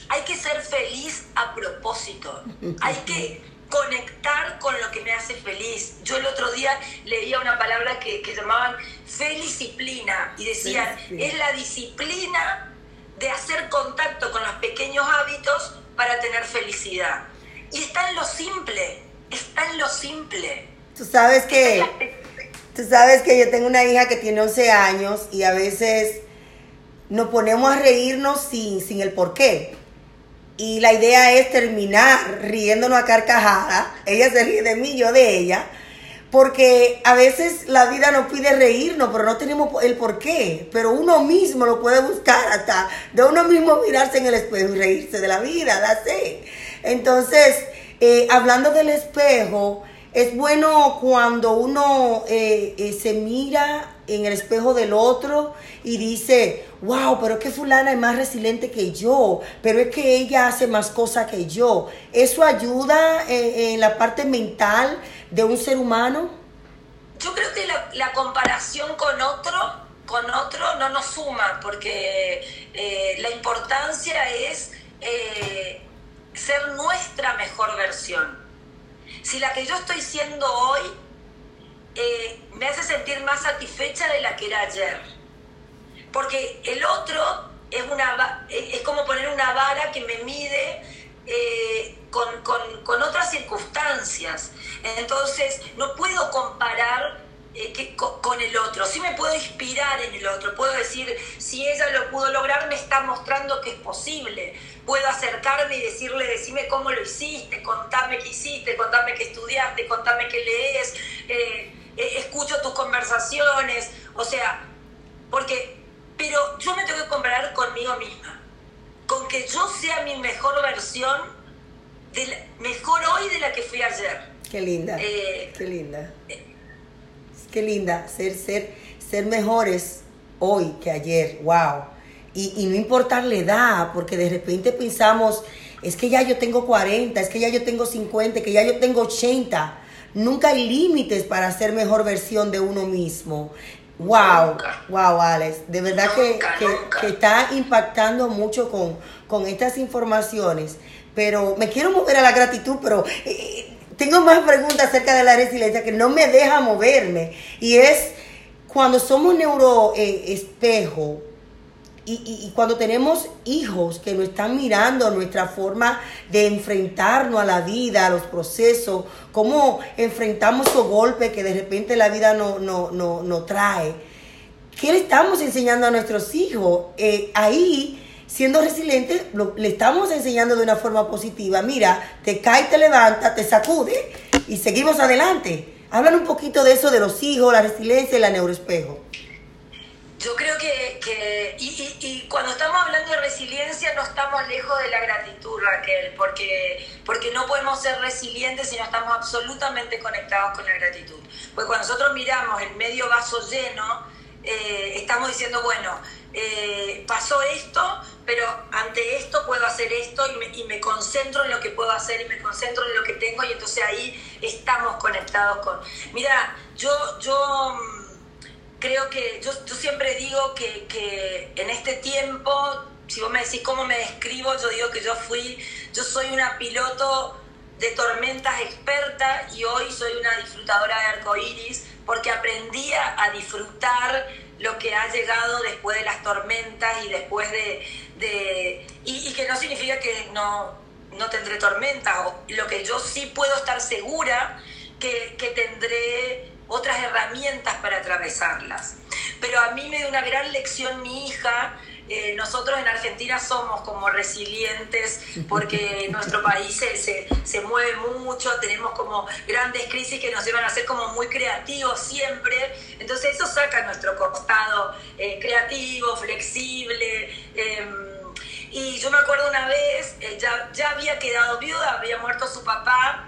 Hay que ser feliz a propósito. Hay que conectar con lo que me hace feliz. Yo el otro día leía una palabra que, llamaban felicdisciplina y decían, es la disciplina de hacer contacto con los pequeños hábitos para tener felicidad. Y está en lo simple, está en lo simple. Tú sabes que, tú sabes que yo tengo una hija que tiene 11 años y a veces nos ponemos a reírnos sin, sin el porqué y la idea es terminar riéndonos a carcajada. Ella se ríe de mí, yo de ella. Porque a veces la vida nos pide reírnos, pero no tenemos el por qué. Pero uno mismo lo puede buscar hasta de uno mismo mirarse en el espejo y reírse de la vida, la sé. Entonces, eh, hablando del espejo, es bueno cuando uno eh, eh, se mira en el espejo del otro y dice, wow, pero es que fulana es más resiliente que yo, pero es que ella hace más cosas que yo. ¿Eso ayuda en, la parte mental de un ser humano? Yo creo que la, comparación con otro, con otro no nos suma, porque eh, la importancia es eh, ser nuestra mejor versión. Si la que yo estoy siendo hoy eh, me hace sentir más satisfecha de la que era ayer. Porque el otro es, una, es como poner una vara que me mide eh, con, con, otras circunstancias. Entonces, no puedo comparar eh, con, el otro. Sí me puedo inspirar en el otro. Puedo decir, si ella lo pudo lograr, me está mostrando que es posible. Puedo acercarme y decirle, decime cómo lo hiciste, contame qué hiciste, contame qué estudiaste, contame qué lees, eh, eh, escucho tus conversaciones. O sea, porque, pero yo me tengo que comparar conmigo misma. Con que yo sea mi mejor versión, mejor hoy de la que fui ayer. Qué linda. qué linda qué linda, ser, ser, ser mejores hoy que ayer, wow. Y, no importar la edad, porque de repente pensamos, es que ya yo tengo 40, es que ya yo tengo 50, que ya yo tengo 80. Nunca hay límites para ser mejor versión de uno mismo. Wow, wow, Alex. De verdad que, que, está impactando mucho con, con estas informaciones. Pero me quiero mover a la gratitud, pero eh, tengo más preguntas acerca de la resiliencia que no me deja moverme. Y es cuando somos neuroespejo y, cuando tenemos hijos que nos están mirando nuestra forma de enfrentarnos a la vida, a los procesos, cómo enfrentamos esos golpes que de repente la vida nos no, no, no trae. ¿Qué le estamos enseñando a nuestros hijos? Eh, ahí siendo resiliente, le estamos enseñando de una forma positiva. Mira, te cae, te levanta, te sacude y seguimos adelante. Hablan un poquito de eso, de los hijos, la resiliencia y la neuroespejo. Yo creo que, y, cuando estamos hablando de resiliencia no estamos lejos de la gratitud, Raquel, porque, porque no podemos ser resilientes si no estamos absolutamente conectados con la gratitud. Pues cuando nosotros miramos el medio vaso lleno, eh, estamos diciendo, bueno, eh, pasó esto, pero ante esto puedo hacer esto y me, concentro en lo que puedo hacer y me concentro en lo que tengo y entonces ahí estamos conectados con... Mira, yo, yo mm, creo que, yo, siempre digo que, que en este tiempo, si vos me decís cómo me describo, yo digo que yo fui, yo soy una piloto de tormentas experta y hoy soy una disfrutadora de arcoíris porque aprendí a, disfrutar lo que ha llegado después de las tormentas y después de... y, que no significa que no, no tendré tormentas, lo que yo sí puedo estar segura que, que tendré otras herramientas para atravesarlas. Pero a mí me dio una gran lección mi hija, eh, nosotros en Argentina somos como resilientes porque nuestro país se, se, mueve mucho, tenemos como grandes crisis que nos llevan a ser como muy creativos siempre, entonces eso saca nuestro costado eh, creativo, flexible. Em, y yo me acuerdo una vez, eh, ya, ya había quedado viuda, había muerto su papá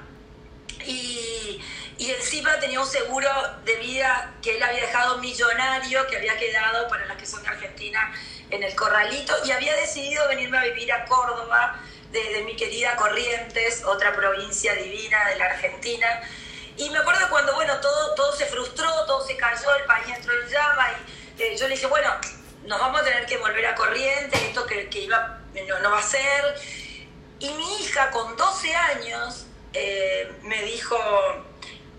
y y encima tenía un seguro de vida que él había dejado millonario, que había quedado para las que son de Argentina en el Corralito, y había decidido venirme a vivir a Córdoba, desde mi querida Corrientes, otra provincia divina de la Argentina. Y me acuerdo cuando, bueno, todo, todo se frustró, todo se cayó, el país entró en llama, y eh, yo le dije, bueno, nos vamos a tener que volver a Corrientes, esto que, que iba, no, no, va a ser. Y mi hija, con 12 años, eh, me dijo,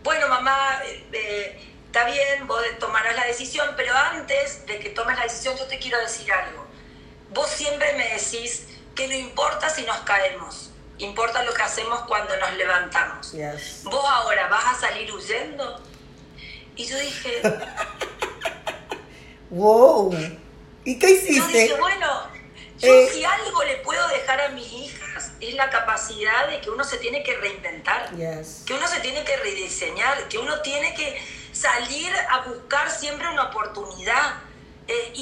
bueno, mamá, eh, está bien, vos tomarás la decisión, pero antes de que tomes la decisión yo te quiero decir algo. Vos siempre me decís que no importa si nos caemos, importa lo que hacemos cuando nos levantamos. Vos ahora vas a salir huyendo. Y yo dije... wow. ¿Y qué hiciste? Yo dije, bueno, yo eh, si algo le puedo dejar a mis hijas es la capacidad de que uno se tiene que reinventar, que uno se tiene que rediseñar, que uno tiene que salir a buscar siempre una oportunidad. Eh,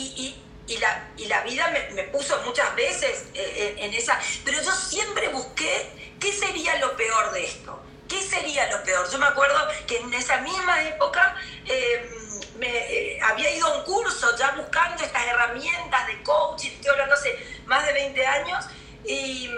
y, la, y la vida me, puso muchas veces eh, en, esa, pero yo siempre busqué qué sería lo peor de esto, qué sería lo peor. Yo me acuerdo que en esa misma época me, eh, había ido a un curso ya buscando estas herramientas de coaching, estoy hablando hace más de 20 años, y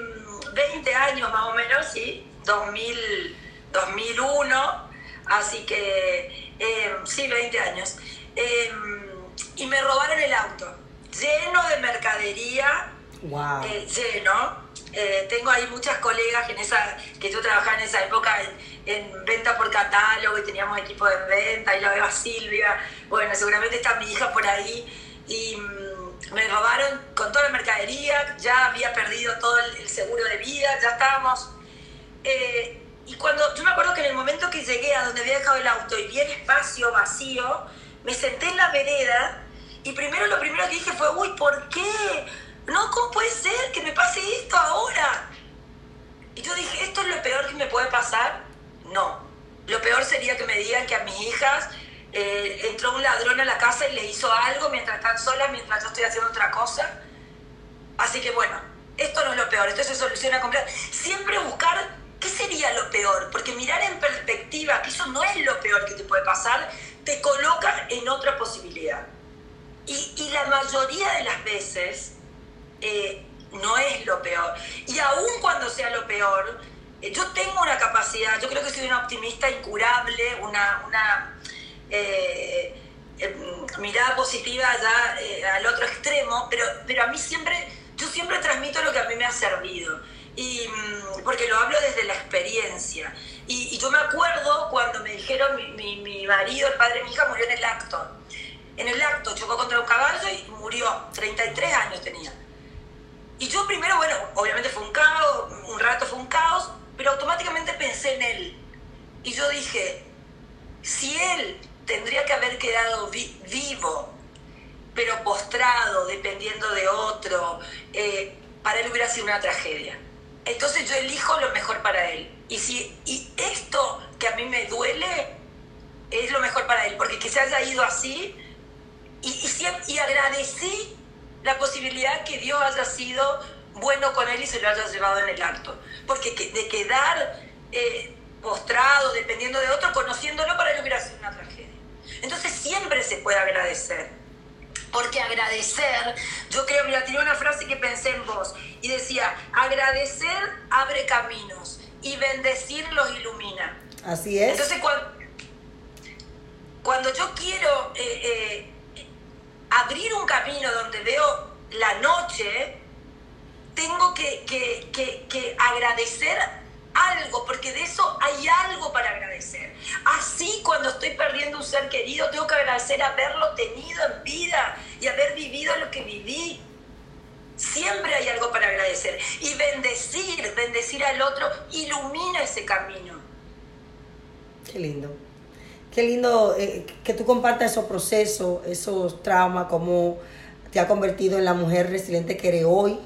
20 mm, años más o menos, sí, 2000, 2001, así que em, sí, 20 años. Em, y me robaron el auto, lleno de mercadería, eh, lleno. Eh, tengo ahí muchas colegas en esa, que yo trabajaba en esa época en, venta por catálogo y teníamos equipo de venta, y la veo a Silvia, bueno, seguramente está mi hija por ahí, y mm, me robaron con toda la mercadería, ya había perdido todo el, seguro de vida, ya estábamos... Eh, y cuando, yo me acuerdo que en el momento que llegué a donde había dejado el auto y vi el espacio vacío, me senté en la vereda y primero lo primero que dije fue, uy, ¿por qué? No, ¿cómo puede ser que me pase esto ahora? Y yo dije, ¿esto es lo peor que me puede pasar? No. Lo peor sería que me digan que a mis hijas eh, entró un ladrón a la casa y le hizo algo mientras están solas, mientras yo estoy haciendo otra cosa. Así que bueno, esto no es lo peor, esto se soluciona completo. Siempre buscar qué sería lo peor, porque mirar en perspectiva que eso no es lo peor que te puede pasar, te coloca en otra posibilidad. Y, la mayoría de las veces eh, no es lo peor. Y aun cuando sea lo peor, eh, yo tengo una capacidad, yo creo que soy una optimista incurable, una, una eh, em, mirada positiva ya al otro extremo, pero, pero a mí siempre, yo siempre transmito lo que a mí me ha servido. Y, mm, porque lo hablo desde la experiencia. Y, yo me acuerdo cuando me dijeron, mi, mi marido, el padre de mi hija, murió en el acto en el acto chocó contra un caballo y murió. 33 años tenía. Y yo primero, bueno, obviamente fue un caos, un rato fue un caos, pero automáticamente pensé en él. Y yo dije, si él tendría que haber quedado vivo, pero postrado, dependiendo de otro, eh, para él hubiera sido una tragedia. Entonces yo elijo lo mejor para él. Y, si, y esto que a mí me duele es lo mejor para él, porque que se haya ido así, y, y, agradecí la posibilidad que Dios haya sido bueno con él y se lo haya llevado en el acto. Porque de quedar eh, postrado, dependiendo de otro, conociéndolo, para él hubiera sido una tragedia. Entonces siempre se puede agradecer. Porque agradecer, yo creo, mira, tiré una frase que pensé en vos y decía, agradecer abre caminos y bendecir los ilumina. Así es. Entonces cuando, cuando yo quiero eh, eh, abrir un camino donde veo la noche, tengo que, agradecer algo, porque de eso hay algo para agradecer. Así cuando estoy perdiendo un ser querido, tengo que agradecer haberlo tenido en vida y haber vivido lo que viví. Siempre hay algo para agradecer. Y bendecir, bendecir al otro, ilumina ese camino. Qué lindo. Qué lindo eh, que tú compartas esos procesos, esos traumas, cómo te ha convertido en la mujer resiliente que eres hoy,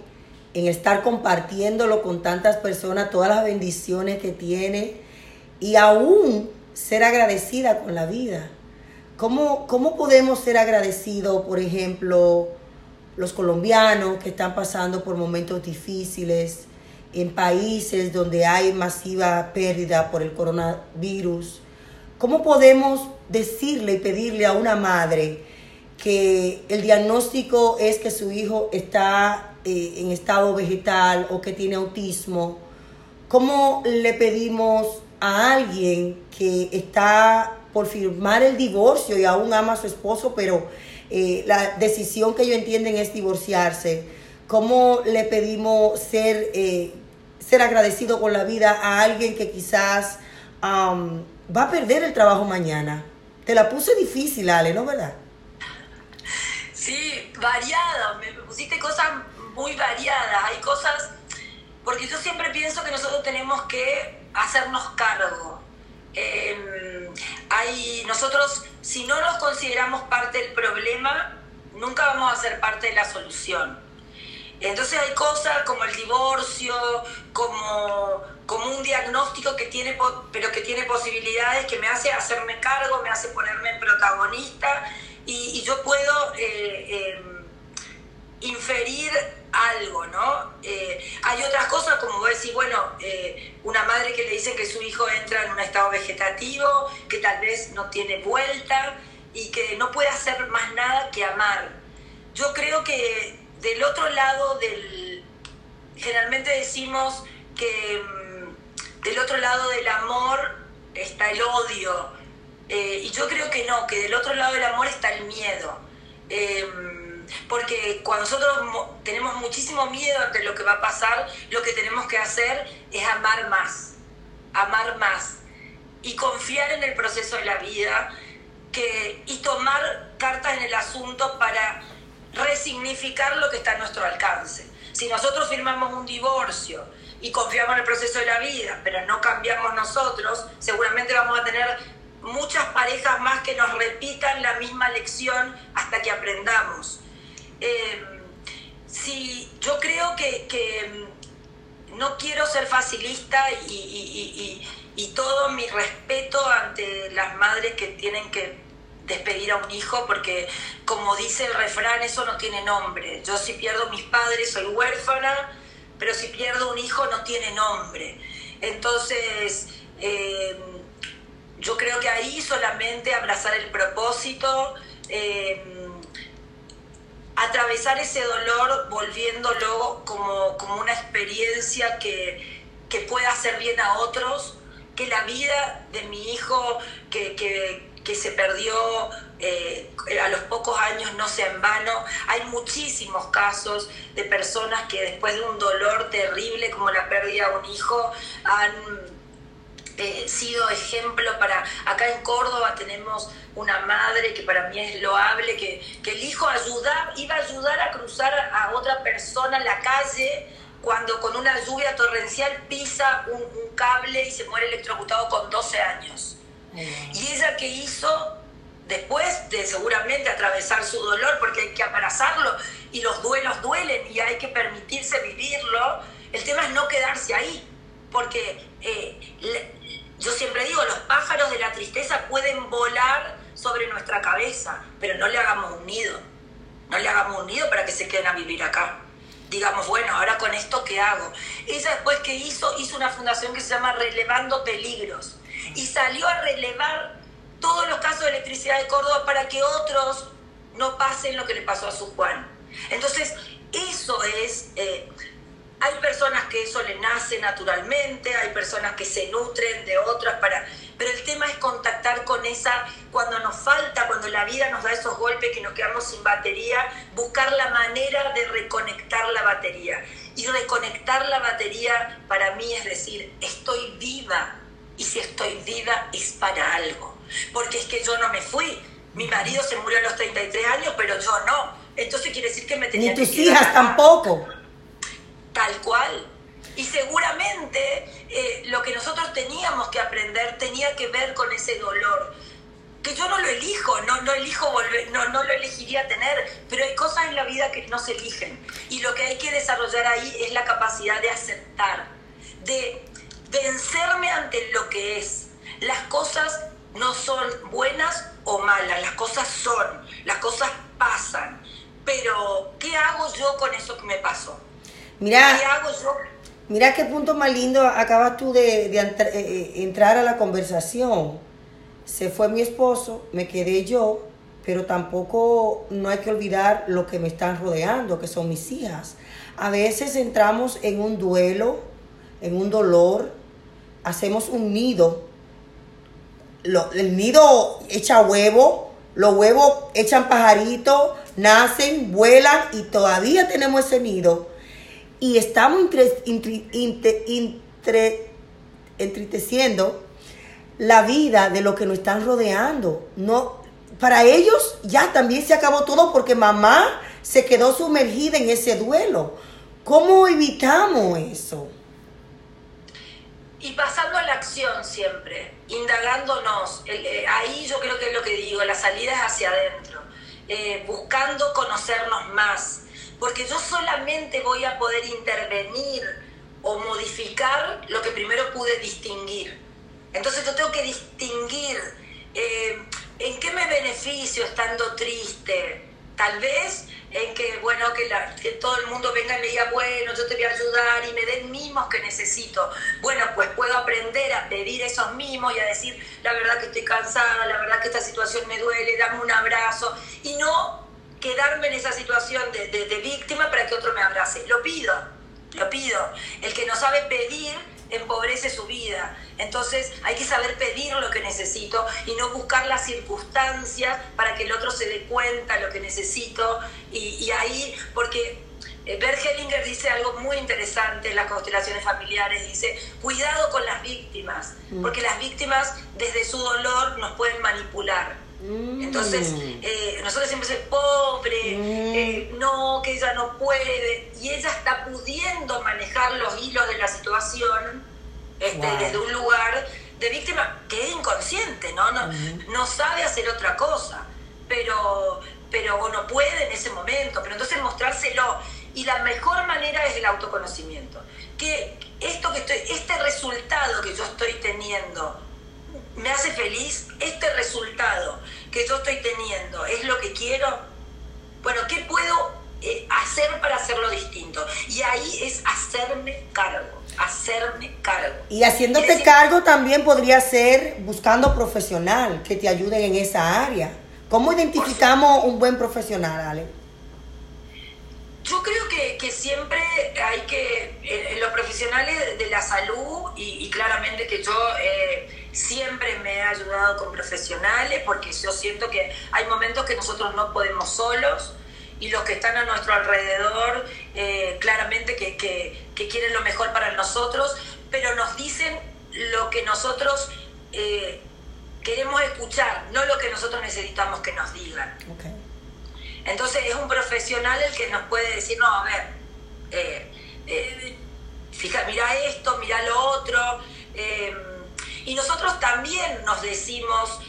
en estar compartiéndolo con tantas personas, todas las bendiciones que tiene y aún ser agradecida con la vida. ¿Cómo, cómo podemos ser agradecidos, por ejemplo, los colombianos que están pasando por momentos difíciles en países donde hay masiva pérdida por el coronavirus? ¿Cómo podemos decirle y pedirle a una madre que el diagnóstico es que su hijo está eh, en estado vegetal o que tiene autismo? ¿Cómo le pedimos a alguien que está por firmar el divorcio y aún ama a su esposo, pero eh, la decisión que ellos entienden es divorciarse? ¿Cómo le pedimos ser, eh, ser agradecido con la vida a alguien que quizás va a perder el trabajo mañana. Te la puse difícil, Ale, ¿no verdad? Sí, variada. Me pusiste cosas muy variadas. Hay cosas, porque yo siempre pienso que nosotros tenemos que hacernos cargo. Em, hay, nosotros, si no nos consideramos parte del problema, nunca vamos a ser parte de la solución. Entonces hay cosas como el divorcio, como como un diagnóstico que tiene, pero que tiene posibilidades, que me hace hacerme cargo, me hace ponerme protagonista y, yo puedo eh, em, inferir algo, ¿no? Eh, hay otras cosas como vos decís, bueno, eh, una madre que le dice que su hijo entra en un estado vegetativo, que tal vez no tiene vuelta y que no puede hacer más nada que amar. Yo creo que del otro lado del... Generalmente decimos que em, del otro lado del amor está el odio. Eh, y yo creo que no, que del otro lado del amor está el miedo. Porque cuando nosotros tenemos muchísimo miedo ante lo que va a pasar, lo que tenemos que hacer es amar más, amar más y confiar en el proceso de la vida que, y tomar cartas en el asunto para resignificar lo que está a nuestro alcance. Si nosotros firmamos un divorcio, y confiamos en el proceso de la vida, pero no cambiamos nosotros, seguramente vamos a tener muchas parejas más que nos repitan la misma lección hasta que aprendamos. Eh, sí, yo que, no quiero ser facilista y, y, todo mi respeto ante las madres que tienen que despedir a un hijo, porque como dice el refrán, eso no tiene nombre. Yo si pierdo mis padres soy huérfana, pero si pierdo un hijo no tiene nombre. Entonces, eh, yo creo que ahí solamente abrazar el propósito, eh, atravesar ese dolor volviéndolo como, como una experiencia que, que, pueda hacer bien a otros, que la vida de mi hijo que, que, se perdió eh, a los pocos años no sea en vano. Hay muchísimos casos de personas que después de un dolor terrible como la pérdida de un hijo han sido ejemplo para, acá en Córdoba tenemos una madre que para mí es loable, que, que el hijo ayuda, iba a ayudar a cruzar a otra persona en la calle cuando con una lluvia torrencial pisa un, cable y se muere electrocutado con 12 años. Y ella que hizo, después de seguramente atravesar su dolor, porque hay que abrazarlo y los duelos duelen y hay que permitirse vivirlo, el tema es no quedarse ahí, porque eh, yo siempre digo, los pájaros de la tristeza pueden volar sobre nuestra cabeza, pero no le hagamos un nido. No le hagamos un nido para que se queden a vivir acá. Digamos, bueno, ahora con esto, ¿qué hago? Ella después que hizo, hizo una fundación que se llama Relevando Peligros. Y salió a relevar todos los casos de electricidad de Córdoba para que otros no pasen lo que le pasó a su Juan. Entonces, eso es... Eh, hay personas que eso le nace naturalmente, hay personas que se nutren de otras para... Pero el tema es contactar con esa, cuando nos falta, cuando la vida nos da esos golpes que nos quedamos sin batería, buscar la manera de reconectar la batería. Y reconectar la batería para mí es decir, estoy viva. Y si estoy viva es para algo. Porque es que yo no me fui. Mi marido se murió a los 33 años, pero yo no. Entonces quiere decir que me tenía Ni tus hijas tampoco tal cual. Y seguramente eh, lo que nosotros teníamos que aprender tenía que ver con ese dolor. Que yo no lo elijo, no, no elijo volver, no, no lo elegiría tener, pero hay cosas en la vida que no se eligen. Y lo que hay que desarrollar ahí es la capacidad de aceptar, de vencerme ante lo que es. Las cosas no son buenas o malas, las cosas son, las cosas pasan. Pero, ¿qué hago yo con eso que me pasó? Mira, Mira qué punto más lindo acabas tú de, eh, eh, entrar a la conversación. Se fue mi esposo, me quedé yo, pero tampoco no hay que olvidar lo que me están rodeando, que son mis hijas. A veces entramos en un duelo, en un dolor, hacemos un nido. el nido echa huevo, los huevos echan pajaritos, nacen, vuelan y todavía tenemos ese nido y estamos entristeciendo la vida de lo que nos están rodeando. No, para ellos ya también se acabó todo porque mamá se quedó sumergida en ese duelo. ¿Cómo evitamos eso? Y pasando a la acción siempre, indagándonos. Eh, ahí yo creo que es lo que digo, la salida es hacia adentro, eh, buscando conocernos más, porque yo solamente voy a poder intervenir o modificar lo que primero pude distinguir. Entonces yo tengo que distinguir eh, en qué me beneficio estando triste. Tal vez en que, bueno, que, que, todo el mundo venga y me diga, bueno, yo te voy a ayudar y me den mimos que necesito. Bueno, pues puedo aprender a pedir esos mimos y a decir, la verdad que estoy cansada, la verdad que esta situación me duele, dame un abrazo. Y no quedarme en esa situación de, de, víctima para que otro me abrace. Lo pido, lo pido. El que no sabe pedir empobrece su vida. Entonces hay que saber pedir lo que necesito y no buscar las circunstancias para que el otro se dé cuenta lo que necesito. Y, y ahí, porque eh, Bert Hellinger dice algo muy interesante en las constelaciones familiares, dice, cuidado con las víctimas, mm. porque las víctimas desde su dolor nos pueden manipular Mm. Entonces, eh, nosotros siempre decimos, pobre, mm. eh, no, que ella no puede, y ella está pudiendo manejar los hilos de la situación este, desde un lugar de víctima que es inconsciente, ¿no? No, no sabe hacer otra cosa, pero, pero no puede en ese momento, pero entonces mostrárselo. Y la mejor manera es el autoconocimiento. Que esto que estoy, este resultado que yo estoy teniendo me hace feliz, este resultado que yo estoy teniendo es lo que quiero. Bueno, ¿qué puedo eh, hacer para hacerlo distinto? Y ahí es hacerme cargo hacerme cargo. Y haciéndote cargo también podría ser buscando profesional que te ayuden en esa área. ¿Cómo identificamos un buen profesional, Ale? Yo creo que, siempre hay que, en, los profesionales de la salud, y, claramente que yo eh, siempre me he ayudado con profesionales, porque yo siento que hay momentos que nosotros no podemos solos, y los que están a nuestro alrededor, eh, claramente que, que, quieren lo mejor para nosotros, pero nos dicen lo que nosotros eh, queremos escuchar, no lo que nosotros necesitamos que nos digan. Entonces es un profesional el que nos puede decir, no, a ver, eh, fija, mira esto, mira lo otro. Y nosotros también nos decimos,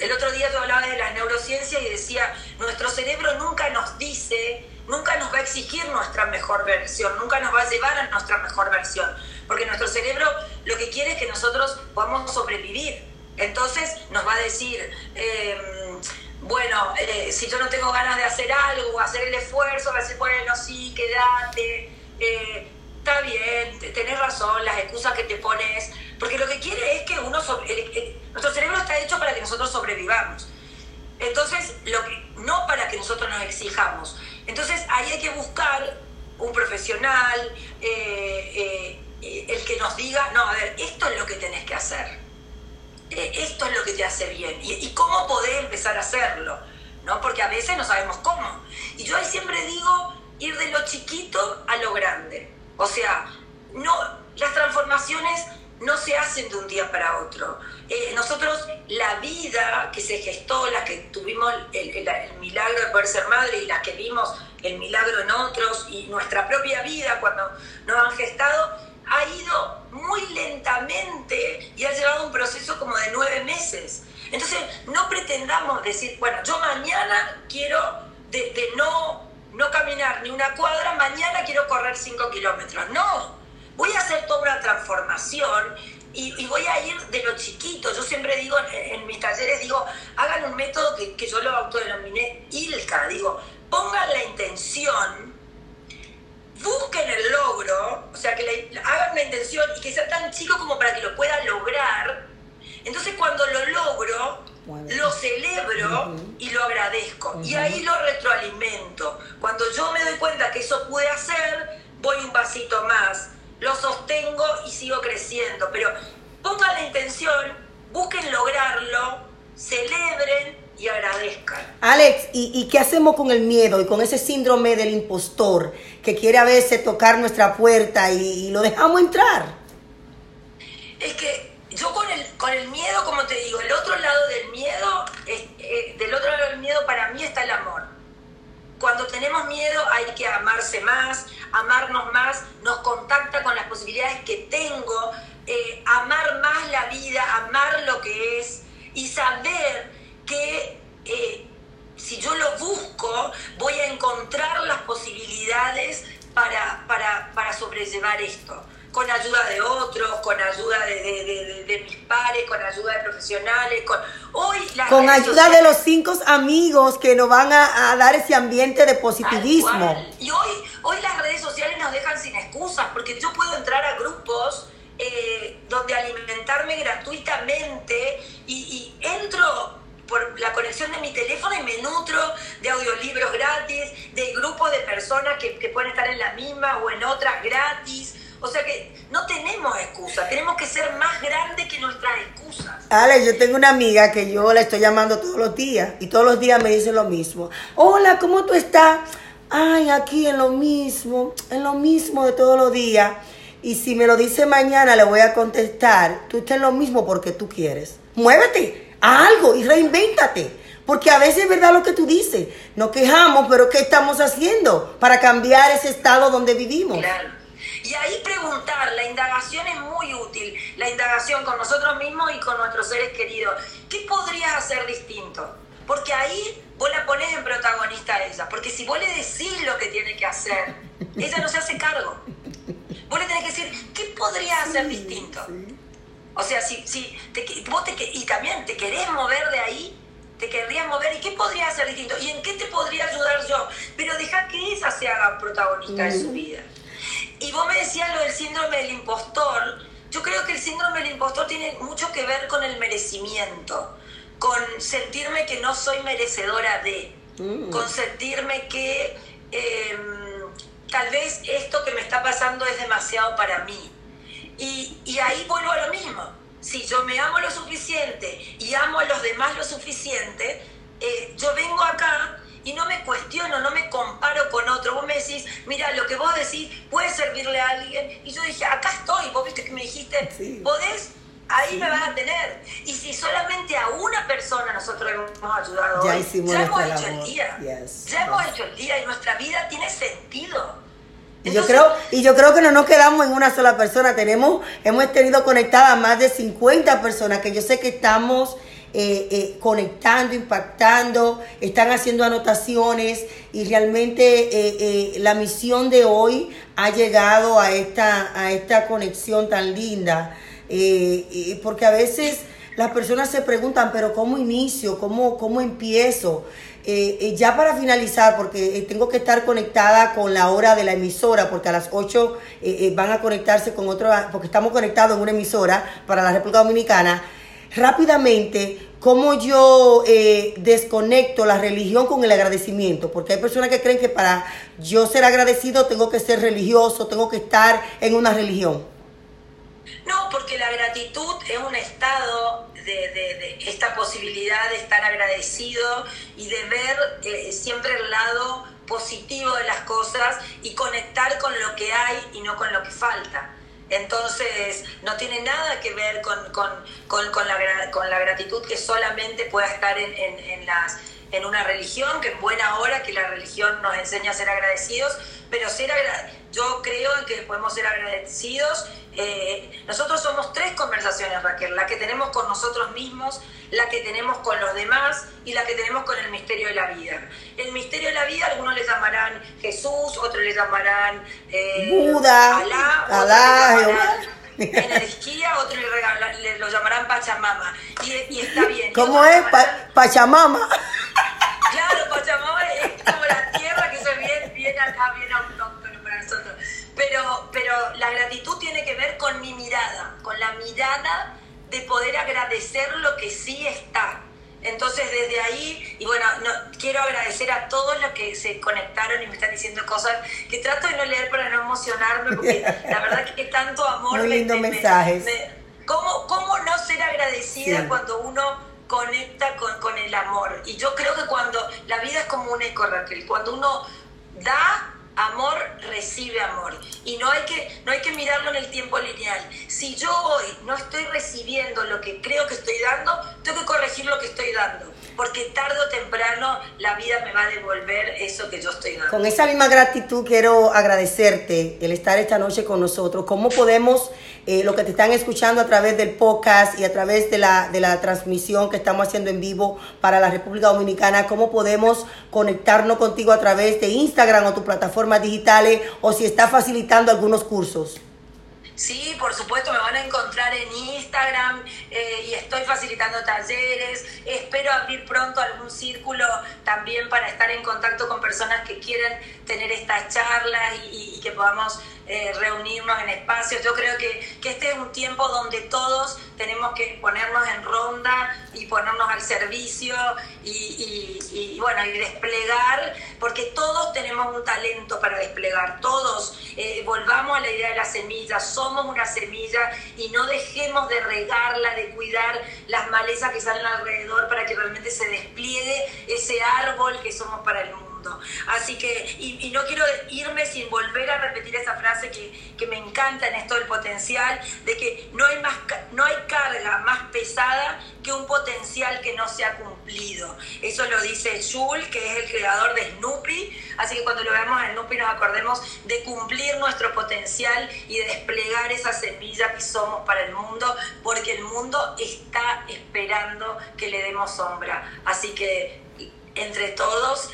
el otro día tú hablabas de las neurociencias y decía, nuestro cerebro nunca nos dice, nunca nos va a exigir nuestra mejor versión, nunca nos va a llevar a nuestra mejor versión, porque nuestro cerebro lo que quiere es que nosotros podamos sobrevivir. Entonces nos va a decir, em, bueno, eh, si yo no tengo ganas de hacer algo, hacer el esfuerzo, va a decir, bueno, sí, quédate, eh, está bien, tenés razón, las excusas que te pones, porque lo que quiere es que uno, nuestro cerebro está hecho para que nosotros sobrevivamos. Entonces, lo no para que nosotros nos exijamos. Entonces, ahí hay que buscar un profesional, eh, eh, el que nos diga, no, a ver, esto es lo que tenés que hacer. Eh, esto es lo que te hace bien. Y, y cómo podés empezar a hacerlo. ¿no? Porque a veces no sabemos cómo. Y yo ahí siempre digo ir de lo chiquito a lo grande. O sea, no, las transformaciones no se hacen de un día para otro. Eh, nosotros, la vida que se gestó, la que tuvimos el, milagro de poder ser madre y las que vimos el milagro en otros y nuestra propia vida cuando nos han gestado, ha ido muy lentamente y ha llevado un proceso como de nueve meses. Entonces, no pretendamos decir, bueno, yo mañana quiero de, no, no caminar ni una cuadra, mañana quiero correr cinco kilómetros. No, voy a hacer toda una transformación y, voy a ir de lo chiquito. Yo siempre digo en, mis talleres, digo, hagan un método que, que yo lo autodenominé ILCA, digo, pongan la intención, busquen el logro, o sea, que le, hagan una intención y que sea tan chico como para que lo pueda lograr. Entonces cuando lo logro, lo celebro y lo agradezco. Y ahí lo retroalimento. Cuando yo me doy cuenta que eso puede hacer, voy un pasito más lo sostengo y sigo creciendo. Pero pongan la intención, busquen lograrlo, celebren y agradezcan. Alex, ¿y, qué hacemos con el miedo y con ese síndrome del impostor que quiere a veces tocar nuestra puerta y, lo dejamos entrar? Es que yo con el, con el miedo, como te digo, el otro lado del miedo, eh, del otro lado del miedo para mí está el amor. Cuando tenemos miedo hay que amarse más, amarnos más, nos contacta con las posibilidades que tengo, eh, amar más la vida, amar lo que es y saber que eh, si yo lo busco voy a encontrar las posibilidades para, para, para sobrellevar esto con ayuda de otros, con ayuda de, mis pares, con ayuda de profesionales, con hoy con ayuda de los cinco amigos que nos van a, dar ese ambiente de positivismo. Y hoy, hoy las redes sociales nos dejan sin excusas, porque yo puedo entrar a grupos eh, donde alimentarme gratuitamente y, y entro por la conexión de mi teléfono y me nutro de audiolibros gratis, de grupos de personas que, que pueden estar en la misma o en otras gratis o sea que no tenemos excusa, tenemos que ser más grandes que nuestras excusas. Ale, yo tengo una amiga que yo la estoy llamando todos los días y todos los días me dice lo mismo. Hola, ¿cómo tú estás? Ay, aquí en lo mismo, en lo mismo de todos los días. Y si me lo dice mañana, le voy a contestar, tú estás en lo mismo porque tú quieres. Muévete, a algo y reinvéntate. Porque a veces es verdad lo que tú dices, nos quejamos, pero ¿qué estamos haciendo para cambiar ese estado donde vivimos? Claro. Y ahí preguntar, la indagación es muy útil, la indagación con nosotros mismos y con nuestros seres queridos. ¿Qué podrías hacer distinto? Porque ahí vos la pones en protagonista a ella. Porque si vos le decís lo que tiene que hacer, ella no se hace cargo. Vos le tenés que decir, ¿qué podría hacer distinto? O sea, si, si te, vos te, y también te querés mover de ahí, te querrías mover y qué podría hacer distinto y en qué te podría ayudar yo. Pero deja que ella se haga protagonista de su vida. Y vos me decías lo del síndrome del impostor. Yo creo que el síndrome del impostor tiene mucho que ver con el merecimiento con sentirme que no soy merecedora de, mm. con sentirme que em, tal vez esto que me está pasando es demasiado para mí. Y, y ahí vuelvo a lo mismo. Si yo me amo lo suficiente y amo a los demás lo suficiente, eh, yo vengo acá y no me cuestiono, no me comparo con otro. Vos me decís, mira, lo que vos decís puede servirle a alguien. Y yo dije, acá estoy. Vos viste que me dijiste, podés ahí me vas a tener. Y si solamente a una persona nosotros hemos ayudado ya, ya hemos hecho el día. ya hemos hecho el día y nuestra vida tiene sentido. Y yo creo, y yo creo que no nos quedamos en una sola persona, tenemos, hemos tenido conectadas más de 50 personas que yo sé que estamos eh, eh, conectando, impactando, están haciendo anotaciones y realmente eh, la misión de hoy ha llegado a esta, a esta conexión tan linda eh, porque a veces las personas se preguntan, pero ¿cómo inicio? ¿Cómo, cómo empiezo? Eh, eh, ya para finalizar, porque tengo que estar conectada con la hora de la emisora, porque a las 8 van a conectarse con otro, porque estamos conectados en una emisora para la República Dominicana. Rápidamente, ¿cómo yo desconecto la religión con el agradecimiento? Porque hay personas que creen que para yo ser agradecido tengo que ser religioso, tengo que estar en una religión. No, porque la gratitud es un estado de, esta posibilidad de estar agradecido y de ver eh, siempre el lado positivo de las cosas y conectar con lo que hay y no con lo que falta. Entonces, no tiene nada que ver con, la, gratitud que solamente pueda estar en, las, en una religión, que en buena hora que la religión nos enseña a ser agradecidos, pero ser yo creo que podemos ser agradecidos eh, nosotros somos tres conversaciones, Raquel, la que tenemos con nosotros mismos, la que tenemos con los demás y la que tenemos con el misterio de la vida. El misterio de la vida, algunos le llamarán Jesús, otros le llamarán eh, Buda, Alá, Alá, otros le llamarán energía, otros le, lo llamarán Pachamama. Y, está bien. ¿Cómo es? Pachamama. Claro, Pachamama es como la tierra que se bien, bien acá, bien autóctono para nosotros. Pero, pero la gratitud tiene que ver con mi mirada, con la mirada de poder agradecer lo que sí está. Entonces desde ahí, y bueno, no, quiero agradecer a todos los que se conectaron y me están diciendo cosas que trato de no leer para no emocionarme, porque la verdad que tanto amor. Muy lindos mensajes. ¿cómo, ¿cómo, no ser agradecida cuando uno conecta con, con el amor? Y yo creo que cuando la vida es como un eco, Raquel, cuando uno da amor recibe amor y no hay que no hay que mirarlo en el tiempo lineal. Si yo hoy no estoy recibiendo lo que creo que estoy dando, tengo que corregir lo que estoy dando, porque tarde o temprano la vida me va a devolver eso que yo estoy dando. Con esa misma gratitud quiero agradecerte el estar esta noche con nosotros. ¿Cómo podemos eh, lo que te están escuchando a través del podcast y a través de la, de la transmisión que estamos haciendo en vivo para la República Dominicana, cómo podemos conectarnos contigo a través de Instagram o tus plataformas digitales o si está facilitando algunos cursos. Sí, por supuesto, me van a encontrar en Instagram eh, y estoy facilitando talleres. Espero abrir pronto algún círculo también para estar en contacto con personas que quieren tener estas charlas y que podamos eh, reunirnos en espacios. Yo creo que, que, este es un tiempo donde todos tenemos que ponernos en ronda y ponernos al servicio y, bueno, y desplegar, porque todos tenemos un talento para desplegar, todos. Eh, volvamos a la idea de la semilla, somos una semilla y no dejemos de regarla, de cuidar las malezas que salen alrededor para que realmente se despliegue ese árbol que somos para el mundo. Así que, y, no quiero irme sin volver a repetir esa frase que, que, me encanta en esto del potencial, de que no hay, más, no hay carga más pesada que un potencial que no se ha cumplido. Eso lo dice Jules, que es el creador de Snoopy, así que cuando lo veamos en Snoopy nos acordemos de cumplir nuestro potencial y de desplegar esa semilla que somos para el mundo, porque el mundo está esperando que le demos sombra. Así que entre todos